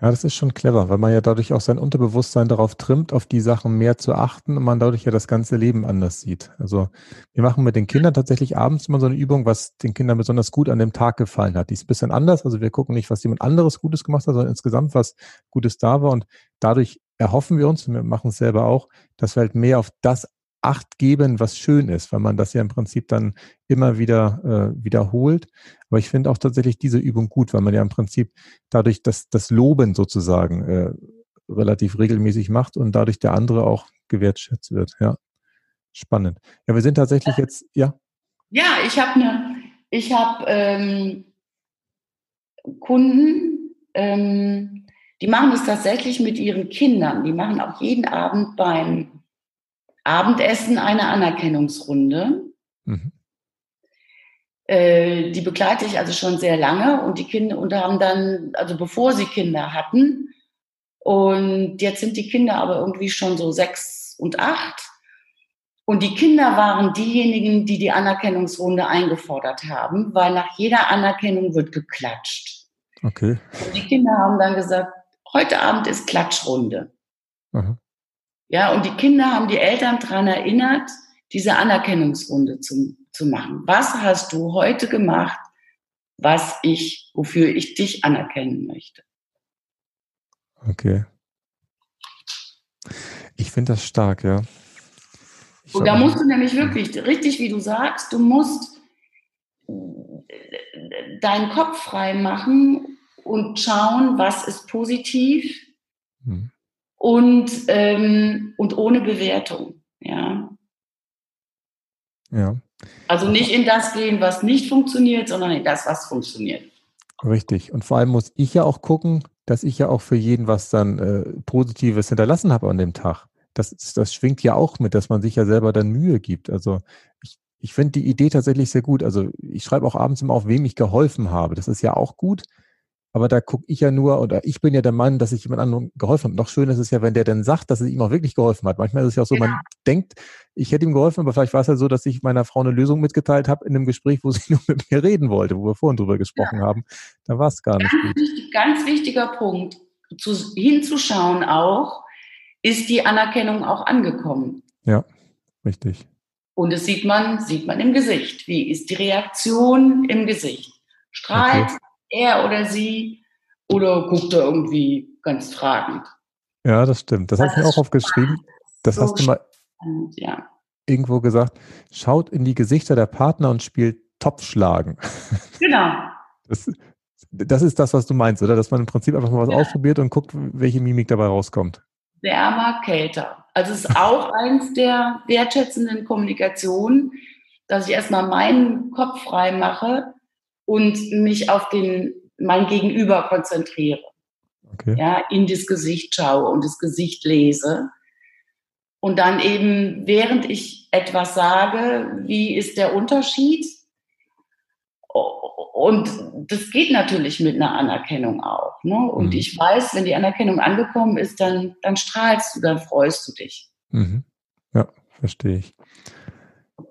Ja, das ist schon clever, weil man ja dadurch auch sein Unterbewusstsein darauf trimmt, auf die Sachen mehr zu achten und man dadurch ja das ganze Leben anders sieht. Also wir machen mit den Kindern tatsächlich abends immer so eine Übung, was den Kindern besonders gut an dem Tag gefallen hat. Die ist ein bisschen anders. Also wir gucken nicht, was jemand anderes Gutes gemacht hat, sondern insgesamt, was Gutes da war. Und dadurch erhoffen wir uns, und wir machen es selber auch, dass wir halt mehr auf das Acht geben, was schön ist, weil man das ja im Prinzip dann immer wieder äh, wiederholt. Aber ich finde auch tatsächlich diese Übung gut, weil man ja im Prinzip dadurch das, das Loben sozusagen äh, relativ regelmäßig macht und dadurch der andere auch gewertschätzt wird. Ja, spannend. Ja, wir sind tatsächlich jetzt, ja. Ja, ich habe eine, ich habe ähm, Kunden, ähm, die machen das tatsächlich mit ihren Kindern. Die machen auch jeden Abend beim Abendessen eine Anerkennungsrunde. Mhm. Äh, die begleite ich also schon sehr lange und die Kinder und haben dann, also bevor sie Kinder hatten, und jetzt sind die Kinder aber irgendwie schon so sechs und acht. Und die Kinder waren diejenigen, die die Anerkennungsrunde eingefordert haben, weil nach jeder Anerkennung wird geklatscht. Okay. Und die Kinder haben dann gesagt, heute Abend ist Klatschrunde. Aha. Ja, und die Kinder haben die Eltern daran erinnert, diese Anerkennungsrunde zu, zu machen. Was hast du heute gemacht, was ich, wofür ich dich anerkennen möchte? Okay. Ich finde das stark, ja. Ich und da musst du nämlich wirklich, richtig wie du sagst, du musst deinen Kopf frei machen und schauen, was ist positiv, hm und, ähm, und ohne Bewertung. Ja. Ja. Also nicht in das gehen, was nicht funktioniert, sondern in das, was funktioniert. Richtig. Und vor allem muss ich ja auch gucken, dass ich ja auch für jeden was dann äh, Positives hinterlassen habe an dem Tag. Das, das schwingt ja auch mit, dass man sich ja selber dann Mühe gibt. Also ich, ich finde die Idee tatsächlich sehr gut. Also ich schreibe auch abends immer auf, wem ich geholfen habe. Das ist ja auch gut. Aber da gucke ich ja nur, oder ich bin ja der Mann, dass ich jemand anderem geholfen habe. Noch schöner ist es ja, wenn der dann sagt, dass es ihm auch wirklich geholfen hat. Manchmal ist es ja auch so, genau. man denkt, ich hätte ihm geholfen, aber vielleicht war es ja so, dass ich meiner Frau eine Lösung mitgeteilt habe in einem Gespräch, wo sie nur mit mir reden wollte, wo wir vorhin drüber gesprochen ja. haben. Da war es gar ganz nicht gut. Wichtig, ganz wichtiger Punkt, zu, hinzuschauen auch, ist die Anerkennung auch angekommen? Ja, richtig. Und das sieht man, sieht man im Gesicht. Wie ist die Reaktion im Gesicht? Strahlt, okay er oder sie oder guckt er irgendwie ganz fragend. Ja, das stimmt. Das, das habe ich mir auch aufgeschrieben. Das so hast du mal spannend, ja. irgendwo gesagt. Schaut in die Gesichter der Partner und spielt Topfschlagen. Genau. Das, das ist das, was du meinst, oder? Dass man im Prinzip einfach mal was ja. ausprobiert und guckt, welche Mimik dabei rauskommt. Wärmer, kälter. Also es ist auch eins der wertschätzenden Kommunikationen, dass ich erstmal meinen Kopf frei mache und mich auf den, mein Gegenüber konzentriere. Okay. Ja, in das Gesicht schaue und das Gesicht lese. Und dann eben, während ich etwas sage, wie ist der Unterschied? Und das geht natürlich mit einer Anerkennung auch. Ne? Und mhm. ich weiß, wenn die Anerkennung angekommen ist, dann, dann strahlst du, dann freust du dich. Mhm. Ja, verstehe ich.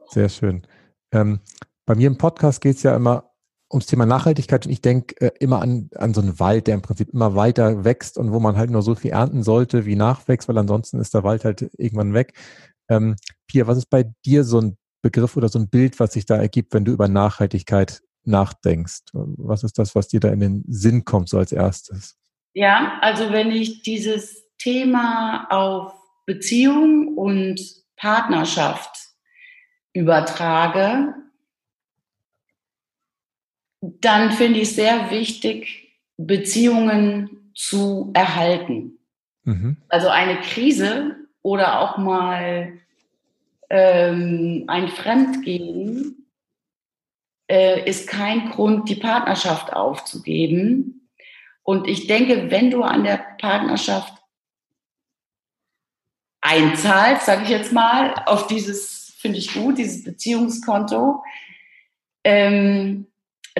Sehr schön. Ähm, bei mir im Podcast geht es ja immer ums Thema Nachhaltigkeit und ich denke äh, immer an, an so einen Wald, der im Prinzip immer weiter wächst und wo man halt nur so viel ernten sollte, wie nachwächst, weil ansonsten ist der Wald halt irgendwann weg. Ähm, Pia, was ist bei dir so ein Begriff oder so ein Bild, was sich da ergibt, wenn du über Nachhaltigkeit nachdenkst? Was ist das, was dir da in den Sinn kommt, so als erstes? Ja, also wenn ich dieses Thema auf Beziehung und Partnerschaft übertrage, dann finde ich sehr wichtig, Beziehungen zu erhalten. Mhm. Also eine Krise oder auch mal ähm, ein Fremdgehen äh, ist kein Grund, die Partnerschaft aufzugeben. Und ich denke, wenn du an der Partnerschaft einzahlst, sage ich jetzt mal, auf dieses, finde ich gut, dieses Beziehungskonto, ähm,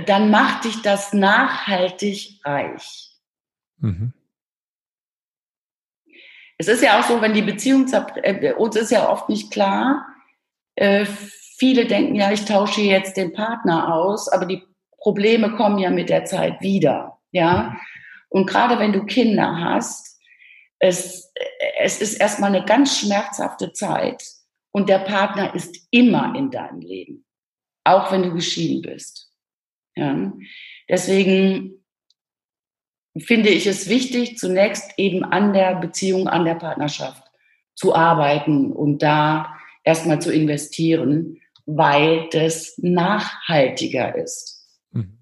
dann macht dich das nachhaltig reich. Mhm. Es ist ja auch so, wenn die Beziehung äh, uns ist ja oft nicht klar. Äh, viele denken ja, ich tausche jetzt den Partner aus, aber die Probleme kommen ja mit der Zeit wieder. Ja. Und gerade wenn du Kinder hast, es, es ist erstmal eine ganz schmerzhafte Zeit und der Partner ist immer in deinem Leben, auch wenn du geschieden bist. Ja. Deswegen finde ich es wichtig, zunächst eben an der Beziehung, an der Partnerschaft zu arbeiten und da erstmal zu investieren, weil das nachhaltiger ist. Mhm.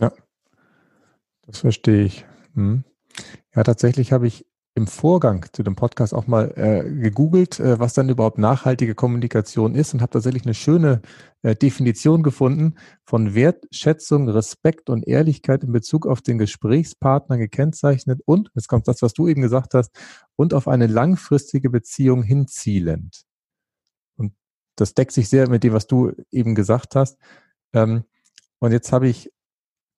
Ja, das verstehe ich. Hm. Ja, tatsächlich habe ich im Vorgang zu dem Podcast auch mal äh, gegoogelt, äh, was dann überhaupt nachhaltige Kommunikation ist und habe tatsächlich eine schöne äh, Definition gefunden von Wertschätzung, Respekt und Ehrlichkeit in Bezug auf den Gesprächspartner gekennzeichnet und, jetzt kommt das, was du eben gesagt hast, und auf eine langfristige Beziehung hinzielend. Und das deckt sich sehr mit dem, was du eben gesagt hast. Ähm, und jetzt habe ich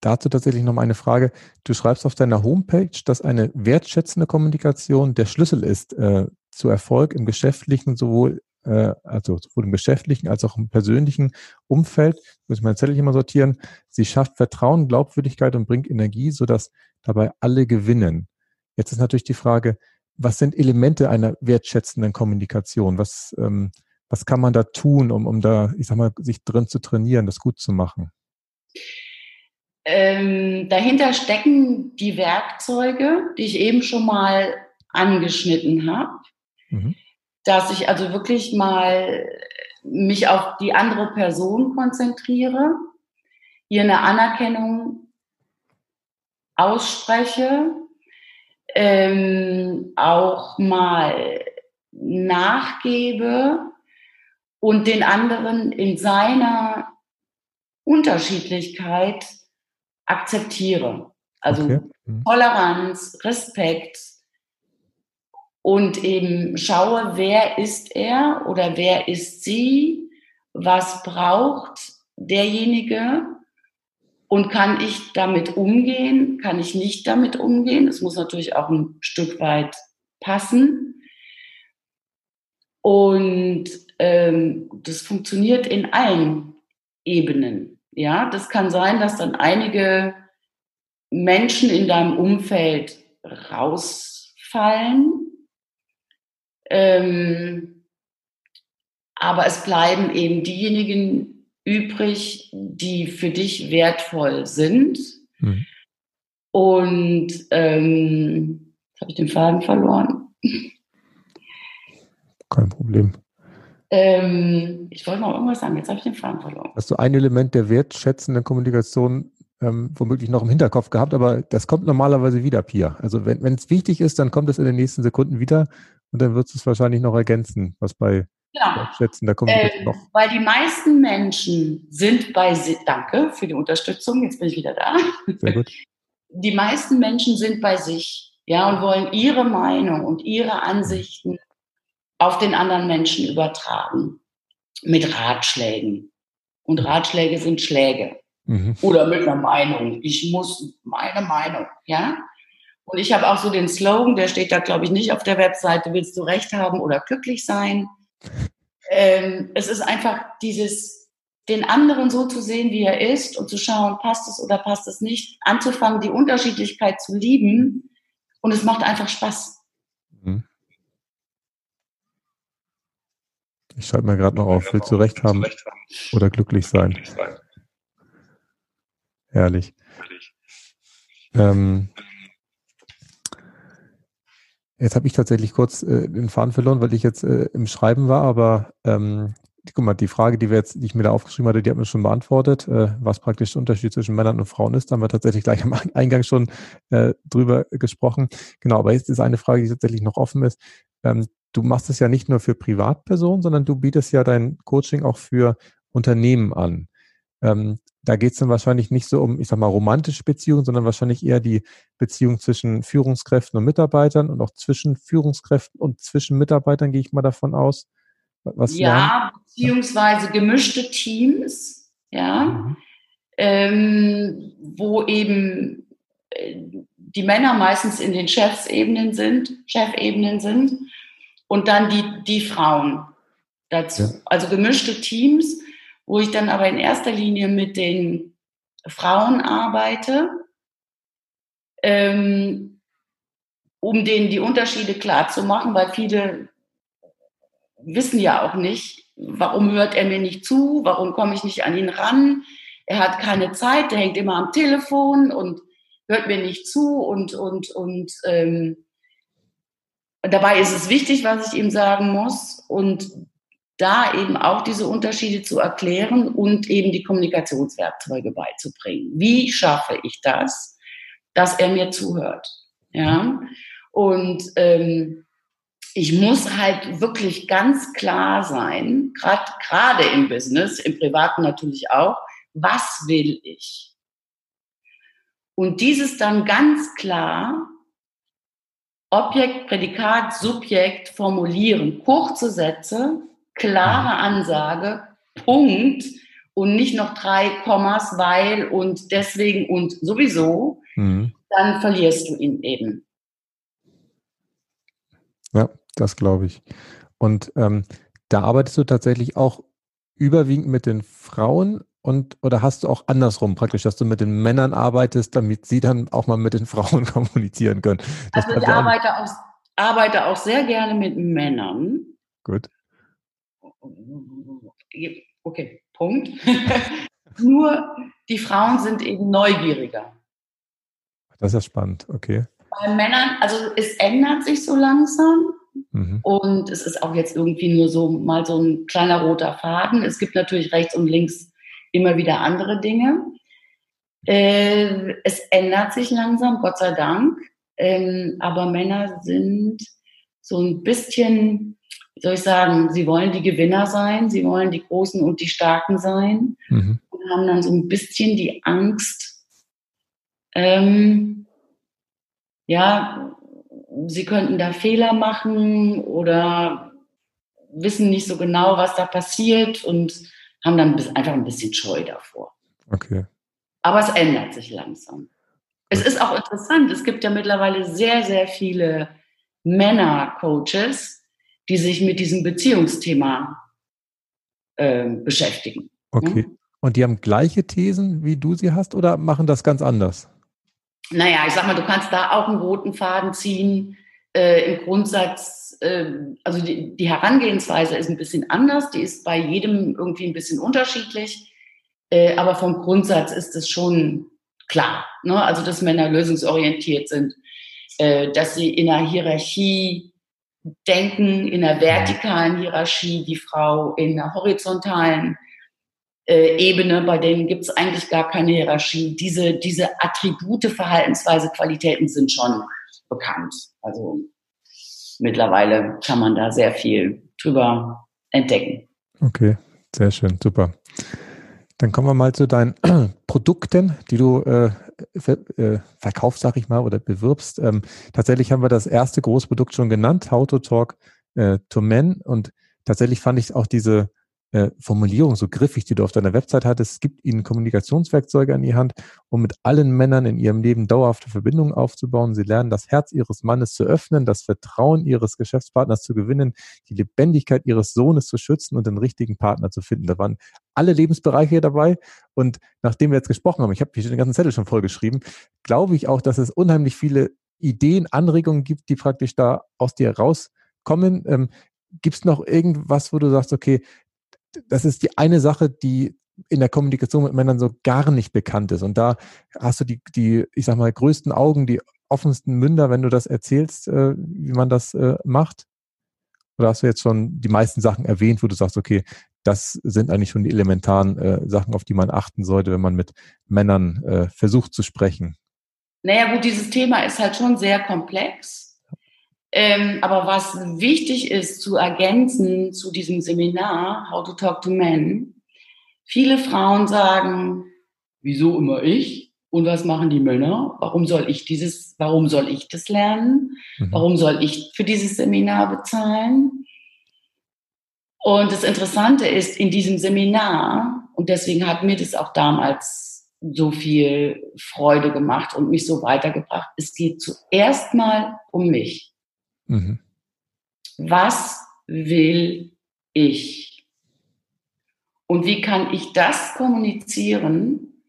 Dazu tatsächlich noch mal eine Frage. Du schreibst auf deiner Homepage, dass eine wertschätzende Kommunikation der Schlüssel ist äh, zu Erfolg im geschäftlichen, sowohl, äh, also sowohl im geschäftlichen als auch im persönlichen Umfeld. Muss ich meine Zettel mal sortieren. Sie schafft Vertrauen, Glaubwürdigkeit und bringt Energie, sodass dabei alle gewinnen. Jetzt ist natürlich die Frage, was sind Elemente einer wertschätzenden Kommunikation? Was, ähm, was kann man da tun, um, um da, ich sag mal, sich drin zu trainieren, das gut zu machen? Ähm, dahinter stecken die Werkzeuge, die ich eben schon mal angeschnitten habe. Mhm. Dass ich also wirklich mal mich auf die andere Person konzentriere, ihr eine Anerkennung ausspreche, ähm, auch mal nachgebe und den anderen in seiner Unterschiedlichkeit akzeptiere. Also okay. mhm. Toleranz, Respekt und eben schaue, wer ist er oder wer ist sie, was braucht derjenige und kann ich damit umgehen, kann ich nicht damit umgehen. Es muss natürlich auch ein Stück weit passen. Und ähm, das funktioniert in allen Ebenen. Ja, das kann sein, dass dann einige Menschen in deinem Umfeld rausfallen. Ähm, aber es bleiben eben diejenigen übrig, die für dich wertvoll sind. Mhm. Und ähm, jetzt habe ich den Faden verloren. Kein Problem. Ähm, ich wollte noch irgendwas sagen, jetzt habe ich den Faden verloren. Hast du ein Element der wertschätzenden Kommunikation ähm, womöglich noch im Hinterkopf gehabt, aber das kommt normalerweise wieder, Pia. Also wenn es wichtig ist, dann kommt es in den nächsten Sekunden wieder und dann wird es wahrscheinlich noch ergänzen, was bei genau. wertschätzender Kommunikation ähm, noch. Weil die meisten Menschen sind bei sich, danke für die Unterstützung, jetzt bin ich wieder da. Sehr gut. Die meisten Menschen sind bei sich, ja, und wollen ihre Meinung und ihre Ansichten auf den anderen Menschen übertragen mit Ratschlägen. Und Ratschläge sind Schläge. Mhm. Oder mit einer Meinung. Ich muss meine Meinung, ja. Und ich habe auch so den Slogan, der steht da, glaube ich, nicht auf der Webseite, willst du recht haben oder glücklich sein? Ähm, es ist einfach dieses, den anderen so zu sehen, wie er ist und zu schauen, passt es oder passt es nicht, anzufangen, die Unterschiedlichkeit zu lieben. Und es macht einfach Spaß. Ich schreibe mir gerade noch auf, willst du recht haben oder glücklich sein? Herrlich. Ähm, jetzt habe ich tatsächlich kurz äh, den Faden verloren, weil ich jetzt äh, im Schreiben war, aber ähm, guck mal, die Frage, die wir jetzt, die ich mir da aufgeschrieben hatte, die hat mir schon beantwortet, äh, was praktisch der Unterschied zwischen Männern und Frauen ist. Da haben wir tatsächlich gleich am Eingang schon äh, drüber gesprochen. Genau, aber jetzt ist eine Frage, die tatsächlich noch offen ist. Ähm, du machst es ja nicht nur für Privatpersonen, sondern du bietest ja dein Coaching auch für Unternehmen an. Ähm, da geht es dann wahrscheinlich nicht so um, ich sag mal, romantische Beziehungen, sondern wahrscheinlich eher die Beziehung zwischen Führungskräften und Mitarbeitern und auch zwischen Führungskräften und zwischen Mitarbeitern, gehe ich mal davon aus. Was ja, beziehungsweise gemischte Teams, ja, mhm. ähm, wo eben äh, die Männer meistens in den Chefsebenen sind, Chefebenen sind und dann die, die Frauen dazu. Ja. Also gemischte Teams, wo ich dann aber in erster Linie mit den Frauen arbeite, ähm, um denen die Unterschiede klar zu machen, weil viele wissen ja auch nicht, warum hört er mir nicht zu, warum komme ich nicht an ihn ran, er hat keine Zeit, der hängt immer am Telefon und hört mir nicht zu und, und, und ähm, dabei ist es wichtig, was ich ihm sagen muss und da eben auch diese Unterschiede zu erklären und eben die Kommunikationswerkzeuge beizubringen. Wie schaffe ich das, dass er mir zuhört? Ja, und ähm, ich muss halt wirklich ganz klar sein, gerade im Business, im Privaten natürlich auch, was will ich? Und dieses dann ganz klar Objekt, Prädikat, Subjekt formulieren, kurze Sätze, klare Ansage, Punkt und nicht noch drei Kommas, weil und deswegen und sowieso, mhm. dann verlierst du ihn eben. Ja, das glaube ich. Und ähm, da arbeitest du tatsächlich auch überwiegend mit den Frauen und oder hast du auch andersrum praktisch, dass du mit den Männern arbeitest, damit sie dann auch mal mit den Frauen kommunizieren können? Das also ich arbeite auch, arbeite auch sehr gerne mit Männern. Gut. Okay, Punkt. Nur die Frauen sind eben neugieriger. Das ist ja spannend, okay. Bei Männern, also es ändert sich so langsam. Mhm. Und es ist auch jetzt irgendwie nur so mal so ein kleiner roter Faden. Es gibt natürlich rechts und links immer wieder andere Dinge. Äh, es ändert sich langsam, Gott sei Dank. Ähm, aber Männer sind so ein bisschen, wie soll ich sagen, sie wollen die Gewinner sein, sie wollen die Großen und die Starken sein mhm. und haben dann so ein bisschen die Angst, ähm, ja, sie könnten da Fehler machen oder wissen nicht so genau, was da passiert und haben dann einfach ein bisschen Scheu davor. Okay. Aber es ändert sich langsam. Es ist auch interessant, es gibt ja mittlerweile sehr, sehr viele Männer-Coaches, die sich mit diesem Beziehungsthema äh, beschäftigen. Okay. Hm? Und die haben gleiche Thesen, wie du sie hast, oder machen das ganz anders? naja, ich sag mal, du kannst da auch einen roten Faden ziehen. Äh, Im Grundsatz, äh, also die, die, Herangehensweise ist ein bisschen anders, die ist bei jedem irgendwie ein bisschen unterschiedlich, äh, aber vom Grundsatz ist es schon klar. Ne? Also, dass Männer lösungsorientiert sind, äh, dass sie in einer Hierarchie denken, in einer vertikalen Hierarchie, die Frau in einer horizontalen äh, Ebene, bei denen gibt es eigentlich gar keine Hierarchie. Diese, diese Attribute, Verhaltensweise, Qualitäten sind schon bekannt. Also mittlerweile kann man da sehr viel drüber entdecken. Okay, sehr schön, super. Dann kommen wir mal zu deinen Produkten, die du äh, ver äh, verkaufst, sag ich mal, oder bewirbst. Ähm, tatsächlich haben wir das erste Großprodukt schon genannt, How to Talk äh, to Men. Und tatsächlich fand ich auch diese äh, Formulierung so griffig, die du auf deiner Website hattest. Es gibt ihnen Kommunikationswerkzeuge an die Hand, um mit allen Männern in ihrem Leben dauerhafte Verbindungen aufzubauen. Sie lernen, das Herz ihres Mannes zu öffnen, das Vertrauen ihres Geschäftspartners zu gewinnen, die Lebendigkeit ihres Sohnes zu schützen und den richtigen Partner zu finden. Da waren alle Lebensbereiche dabei. Und nachdem wir jetzt gesprochen haben, ich habe hier den ganzen Zettel schon vollgeschrieben, glaube ich auch, dass es unheimlich viele Ideen, Anregungen gibt, die praktisch da aus dir rauskommen. Ähm, Gibt es noch irgendwas, wo du sagst, okay, das ist die eine Sache, die in der Kommunikation mit Männern so gar nicht bekannt ist. Und da hast du die, die, ich sag mal, größten Augen, die offensten Münder, wenn du das erzählst, äh, wie man das äh, macht? Oder hast du jetzt schon die meisten Sachen erwähnt, wo du sagst, okay, das sind eigentlich schon die elementaren äh, Sachen, auf die man achten sollte, wenn man mit Männern äh, versucht zu sprechen. Naja, gut, dieses Thema ist halt schon sehr komplex. Ähm, aber was wichtig ist zu ergänzen zu diesem Seminar, How to Talk to Men, viele Frauen sagen, wieso immer ich? Und was machen die Männer? Warum soll ich dieses, warum soll ich das lernen? Mhm. Warum soll ich für dieses Seminar bezahlen? Und das Interessante ist, in diesem Seminar, und deswegen hat mir das auch damals so viel Freude gemacht und mich so weitergebracht, es geht zuerst mal um mich. Mhm. Was will ich? Und wie kann ich das kommunizieren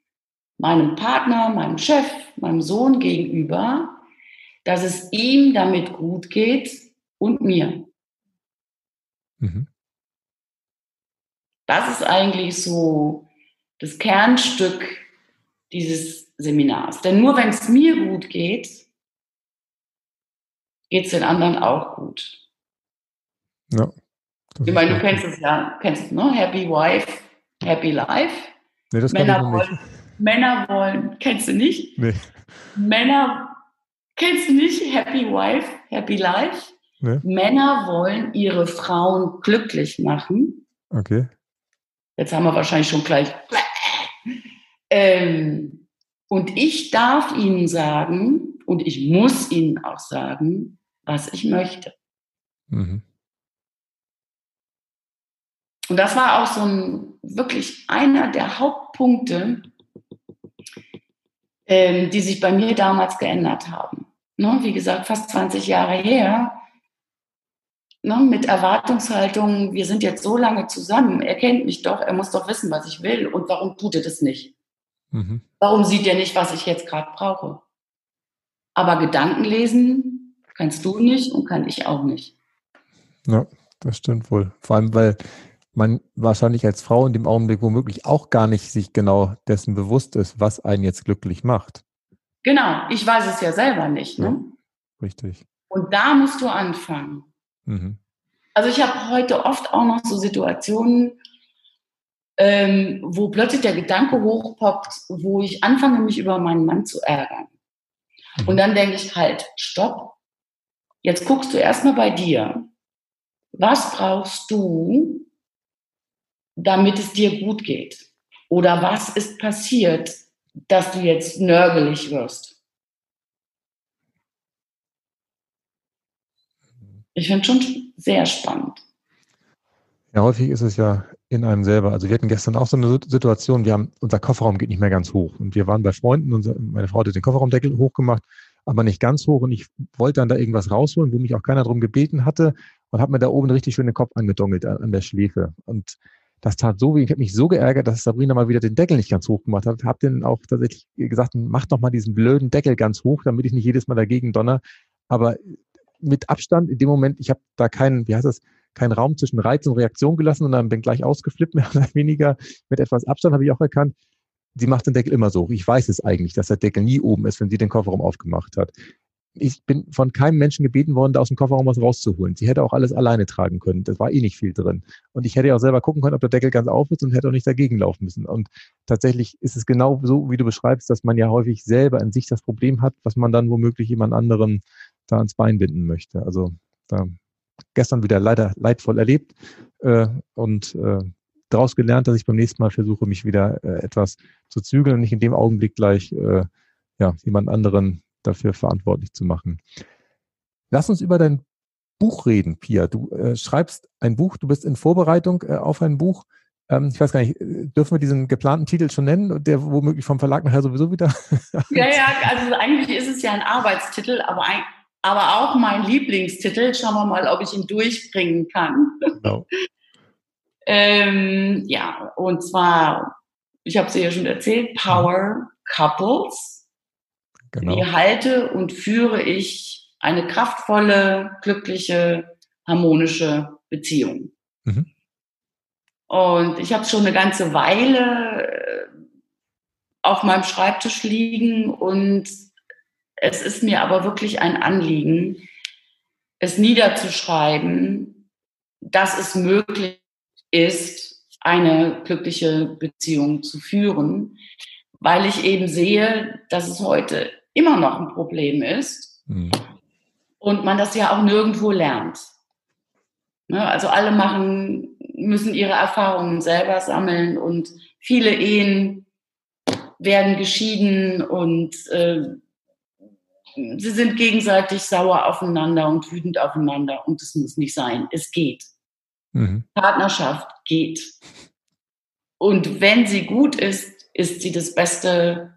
meinem Partner, meinem Chef, meinem Sohn gegenüber, dass es ihm damit gut geht und mir? Mhm. Das ist eigentlich so das Kernstück dieses Seminars. Denn nur wenn es mir gut geht, geht es den anderen auch gut. Ja. Ich meine, du kennst es ja, kennst es, ne? Happy Wife, Happy Life. Nee, das Männer wollen, nicht. Männer wollen, kennst du nicht? Nee. Männer, kennst du nicht? Happy Wife, Happy Life. Nee. Männer wollen ihre Frauen glücklich machen. Okay. Jetzt haben wir wahrscheinlich schon gleich. Ähm, und ich darf Ihnen sagen, und ich muss Ihnen auch sagen, was ich möchte. Mhm. Und das war auch so ein wirklich einer der Hauptpunkte, ähm, die sich bei mir damals geändert haben. Ne, wie gesagt, fast 20 Jahre her, ne, mit Erwartungshaltung, wir sind jetzt so lange zusammen, er kennt mich doch, er muss doch wissen, was ich will und warum tut er das nicht? Mhm. Warum sieht er nicht, was ich jetzt gerade brauche? Aber Gedanken lesen Kannst du nicht und kann ich auch nicht. Ja, das stimmt wohl. Vor allem, weil man wahrscheinlich als Frau in dem Augenblick womöglich auch gar nicht sich genau dessen bewusst ist, was einen jetzt glücklich macht. Genau, ich weiß es ja selber nicht. Ne? Ja, richtig. Und da musst du anfangen. Mhm. Also ich habe heute oft auch noch so Situationen, ähm, wo plötzlich der Gedanke hochpoppt, wo ich anfange, mich über meinen Mann zu ärgern. Mhm. Und dann denke ich halt, stopp, Jetzt guckst du erstmal bei dir. Was brauchst du, damit es dir gut geht? Oder was ist passiert, dass du jetzt nörgelig wirst? Ich finde schon sehr spannend. Ja, häufig ist es ja in einem selber. Also wir hatten gestern auch so eine Situation, wir haben, unser Kofferraum geht nicht mehr ganz hoch. Und wir waren bei Freunden, und meine Frau hat den Kofferraumdeckel hochgemacht aber nicht ganz hoch. Und ich wollte dann da irgendwas rausholen, wo mich auch keiner darum gebeten hatte und habe mir da oben richtig schön den Kopf angedongelt an, an der Schläfe. Und das tat so weh. Ich habe mich so geärgert, dass Sabrina mal wieder den Deckel nicht ganz hoch gemacht hat. Habe dann auch tatsächlich gesagt, mach doch mal diesen blöden Deckel ganz hoch, damit ich nicht jedes Mal dagegen donner. Aber mit Abstand in dem Moment, ich habe da keinen, wie heißt das, keinen Raum zwischen Reiz und Reaktion gelassen und dann bin gleich ausgeflippt, mehr oder weniger. Mit etwas Abstand habe ich auch erkannt, sie macht den Deckel immer so. Ich weiß es eigentlich, dass der Deckel nie oben ist, wenn sie den Kofferraum aufgemacht hat. Ich bin von keinem Menschen gebeten worden, da aus dem Kofferraum was rauszuholen. Sie hätte auch alles alleine tragen können. Das war eh nicht viel drin. Und ich hätte auch selber gucken können, ob der Deckel ganz auf ist und hätte auch nicht dagegen laufen müssen. Und tatsächlich ist es genau so, wie du beschreibst, dass man ja häufig selber in sich das Problem hat, was man dann womöglich jemand anderen da ans Bein binden möchte. Also da gestern wieder leider leidvoll erlebt äh, und äh, daraus gelernt, dass ich beim nächsten Mal versuche, mich wieder äh, etwas zu zügeln und nicht in dem Augenblick gleich äh, ja, jemand anderen dafür verantwortlich zu machen. Lass uns über dein Buch reden, Pia. Du äh, schreibst ein Buch, du bist in Vorbereitung äh, auf ein Buch. Ähm, ich weiß gar nicht, äh, dürfen wir diesen geplanten Titel schon nennen, der womöglich vom Verlag nachher sowieso wieder. ja, ja, also eigentlich ist es ja ein Arbeitstitel, aber, ein, aber auch mein Lieblingstitel. Schauen wir mal, ob ich ihn durchbringen kann. Genau. Ähm, ja, und zwar, ich habe es ja schon erzählt, Power Couples. Genau. Wie halte und führe ich eine kraftvolle, glückliche, harmonische Beziehung? Mhm. Und ich habe schon eine ganze Weile äh, auf meinem Schreibtisch liegen und es ist mir aber wirklich ein Anliegen, es niederzuschreiben, dass es möglich ist, eine glückliche Beziehung zu führen, weil ich eben sehe, dass es heute immer noch ein Problem ist mhm. und man das ja auch nirgendwo lernt. Ne? Also alle machen, müssen ihre Erfahrungen selber sammeln und viele Ehen werden geschieden und äh, sie sind gegenseitig sauer aufeinander und wütend aufeinander und es muss nicht sein. Es geht. Mhm. Partnerschaft geht. Und wenn sie gut ist, ist sie das Beste,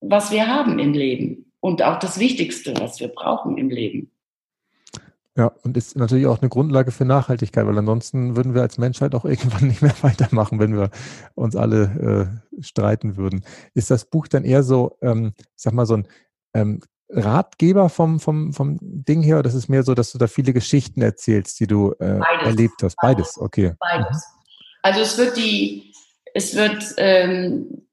was wir haben im Leben und auch das Wichtigste, was wir brauchen im Leben. Ja, und ist natürlich auch eine Grundlage für Nachhaltigkeit, weil ansonsten würden wir als Menschheit auch irgendwann nicht mehr weitermachen, wenn wir uns alle äh, streiten würden. Ist das Buch dann eher so, ähm, ich sag mal, so ein ähm, Ratgeber vom, vom, vom Ding her oder ist es mehr so, dass du da viele Geschichten erzählst, die du äh, erlebt hast? Beides, okay. Beides. Mhm. Also es wird die, es wird, ähm,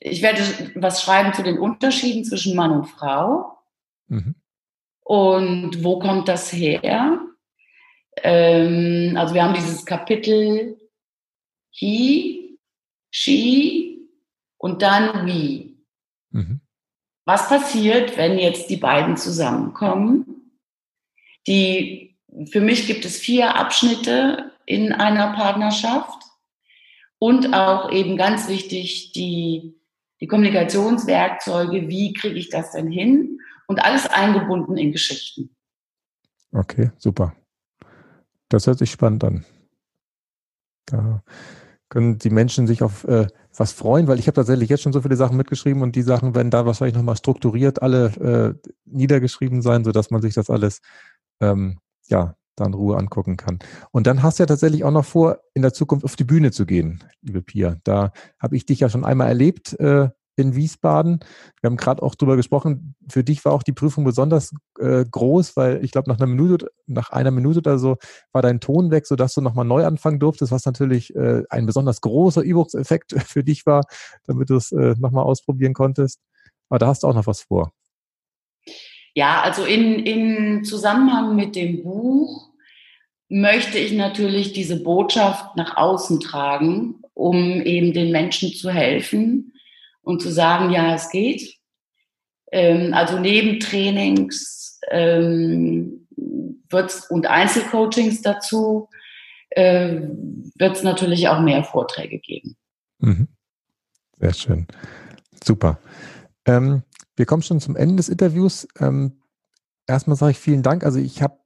ich werde was schreiben zu den Unterschieden zwischen Mann und Frau. Mhm. Und wo kommt das her? Ähm, also wir haben dieses Kapitel he, she und dann we. Mhm. Was passiert, wenn jetzt die beiden zusammenkommen? Die, für mich gibt es vier Abschnitte in einer Partnerschaft und auch eben ganz wichtig die, die Kommunikationswerkzeuge. Wie kriege ich das denn hin? Und alles eingebunden in Geschichten. Okay, super. Das hört sich spannend an. Da können die Menschen sich auf äh, was freuen, weil ich habe tatsächlich jetzt schon so viele Sachen mitgeschrieben und die Sachen werden da wahrscheinlich nochmal strukturiert alle äh, niedergeschrieben sein, sodass man sich das alles ähm, ja da in Ruhe angucken kann. Und dann hast du ja tatsächlich auch noch vor, in der Zukunft auf die Bühne zu gehen, liebe Pia. Da habe ich dich ja schon einmal erlebt äh, in Wiesbaden. Wir haben gerade auch drüber gesprochen. Für dich war auch die Prüfung besonders äh, groß, weil ich glaube, nach einer Minute, nach einer Minute oder so war dein Ton weg, sodass du nochmal neu anfangen durftest, was natürlich äh, ein besonders großer Übungseffekt für dich war, damit du es äh, nochmal ausprobieren konntest. Aber da hast du auch noch was vor. Ja, also in, in Zusammenhang mit dem Buch möchte ich natürlich diese Botschaft nach außen tragen, um eben den Menschen zu helfen und zu sagen, ja, es geht. Ähm, also neben Trainings ähm, wird's, und Einzelcoachings dazu äh, wird es natürlich auch mehr Vorträge geben. Mhm. Sehr schön. Super. Ähm, wir kommen schon zum Ende des Interviews. Ähm, erstmal sage ich vielen Dank. Also ich habe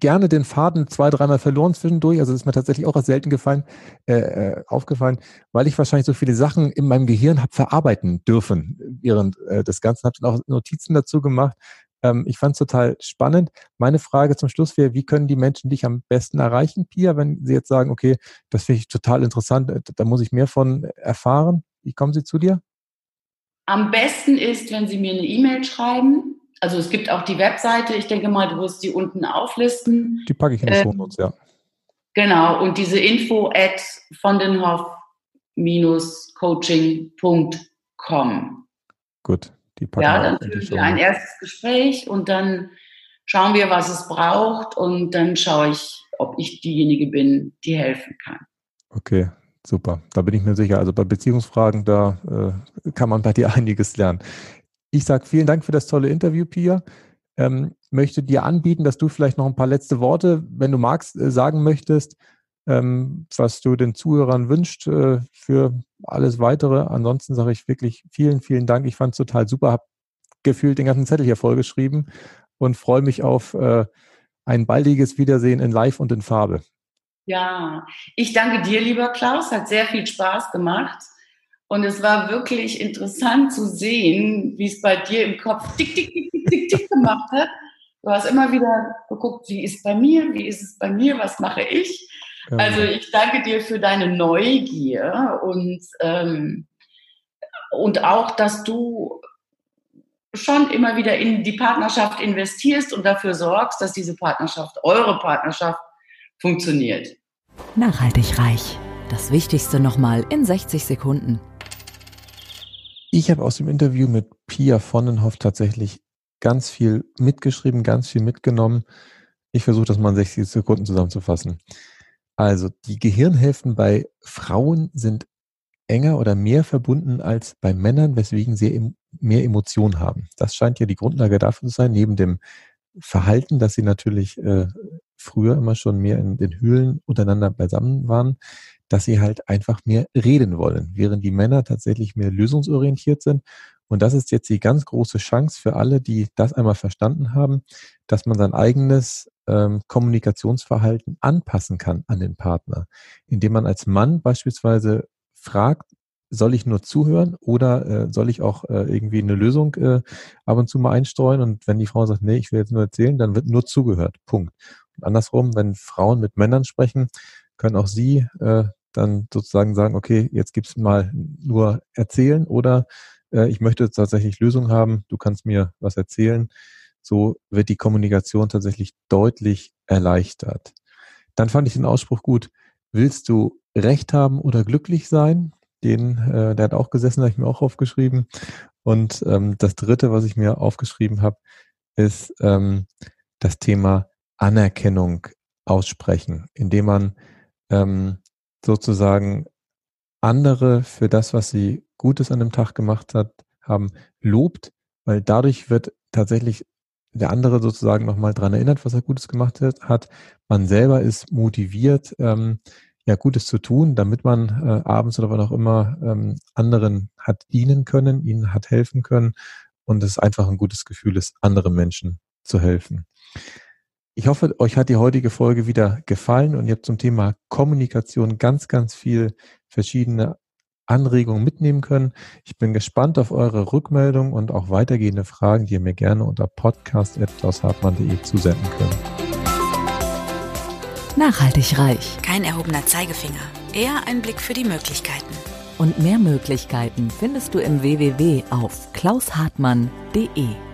gerne den Faden zwei, dreimal verloren zwischendurch. Also das ist mir tatsächlich auch selten gefallen, äh, äh, aufgefallen, weil ich wahrscheinlich so viele Sachen in meinem Gehirn habe verarbeiten dürfen während äh, des Ganzen. Habe dann auch Notizen dazu gemacht. Ähm, ich fand es total spannend. Meine Frage zum Schluss wäre, wie können die Menschen dich am besten erreichen, Pia, wenn sie jetzt sagen, okay, das finde ich total interessant, äh, da muss ich mehr von erfahren. Wie kommen sie zu dir? Am besten ist, wenn Sie mir eine E-Mail schreiben also es gibt auch die Webseite, ich denke mal, du wirst die unten auflisten. Die packe ich in die ähm, Shownotes, ja. Genau, und diese info at von coaching.com. Gut, die packe ja, dann führen wir ein erstes Gespräch und dann schauen wir, was es braucht und dann schaue ich, ob ich diejenige bin, die helfen kann. Okay, super. Da bin ich mir sicher. Also bei Beziehungsfragen, da äh, kann man bei dir einiges lernen. Ich sage vielen Dank für das tolle Interview, Pia. Ähm, möchte dir anbieten, dass du vielleicht noch ein paar letzte Worte, wenn du magst, äh, sagen möchtest, ähm, was du den Zuhörern wünscht äh, für alles weitere. Ansonsten sage ich wirklich vielen, vielen Dank. Ich fand es total super, habe gefühlt den ganzen Zettel hier vollgeschrieben und freue mich auf äh, ein baldiges Wiedersehen in Live und in Farbe. Ja, ich danke dir, lieber Klaus. Hat sehr viel Spaß gemacht. Und es war wirklich interessant zu sehen, wie es bei dir im Kopf tick, tick, tick, tick, tick, tick gemacht hat. Du hast immer wieder geguckt, wie ist es bei mir, wie ist es bei mir, was mache ich. Ja. Also ich danke dir für deine Neugier und, ähm, und auch, dass du schon immer wieder in die Partnerschaft investierst und dafür sorgst, dass diese Partnerschaft, eure Partnerschaft, funktioniert. Nachhaltig reich. Das Wichtigste nochmal in 60 Sekunden. Ich habe aus dem Interview mit Pia Vonnenhoff tatsächlich ganz viel mitgeschrieben, ganz viel mitgenommen. Ich versuche das mal in 60 Sekunden zusammenzufassen. Also die Gehirnhälften bei Frauen sind enger oder mehr verbunden als bei Männern, weswegen sie mehr Emotionen haben. Das scheint ja die Grundlage dafür zu sein, neben dem Verhalten, dass sie natürlich äh, früher immer schon mehr in den Höhlen untereinander beisammen waren, dass sie halt einfach mehr reden wollen, während die Männer tatsächlich mehr lösungsorientiert sind. Und das ist jetzt die ganz große Chance für alle, die das einmal verstanden haben, dass man sein eigenes ähm, Kommunikationsverhalten anpassen kann an den Partner, indem man als Mann beispielsweise fragt, soll ich nur zuhören oder äh, soll ich auch äh, irgendwie eine Lösung äh, ab und zu mal einstreuen? Und wenn die Frau sagt, nee, ich will jetzt nur erzählen, dann wird nur zugehört. Punkt. Und andersrum, wenn Frauen mit Männern sprechen, können auch sie äh, dann sozusagen sagen, okay, jetzt gibt's mal nur erzählen oder äh, ich möchte tatsächlich Lösung haben, du kannst mir was erzählen. So wird die Kommunikation tatsächlich deutlich erleichtert. Dann fand ich den Ausspruch gut, willst du Recht haben oder glücklich sein? Den, äh, der hat auch gesessen, habe ich mir auch aufgeschrieben. Und ähm, das dritte, was ich mir aufgeschrieben habe, ist ähm, das Thema Anerkennung aussprechen, indem man ähm, sozusagen andere für das, was sie Gutes an dem Tag gemacht hat, haben, lobt, weil dadurch wird tatsächlich der andere sozusagen nochmal dran erinnert, was er Gutes gemacht hat. Man selber ist motiviert, ähm, ja, Gutes zu tun, damit man äh, abends oder wann auch immer ähm, anderen hat dienen können, ihnen hat helfen können und es einfach ein gutes Gefühl ist, anderen Menschen zu helfen. Ich hoffe, euch hat die heutige Folge wieder gefallen und ihr habt zum Thema Kommunikation ganz, ganz viel verschiedene Anregungen mitnehmen können. Ich bin gespannt auf eure Rückmeldung und auch weitergehende Fragen, die ihr mir gerne unter podcast.klaushartmann.de zusenden könnt. Nachhaltig reich. Kein erhobener Zeigefinger, eher ein Blick für die Möglichkeiten. Und mehr Möglichkeiten findest du im www auf klaushartmann.de.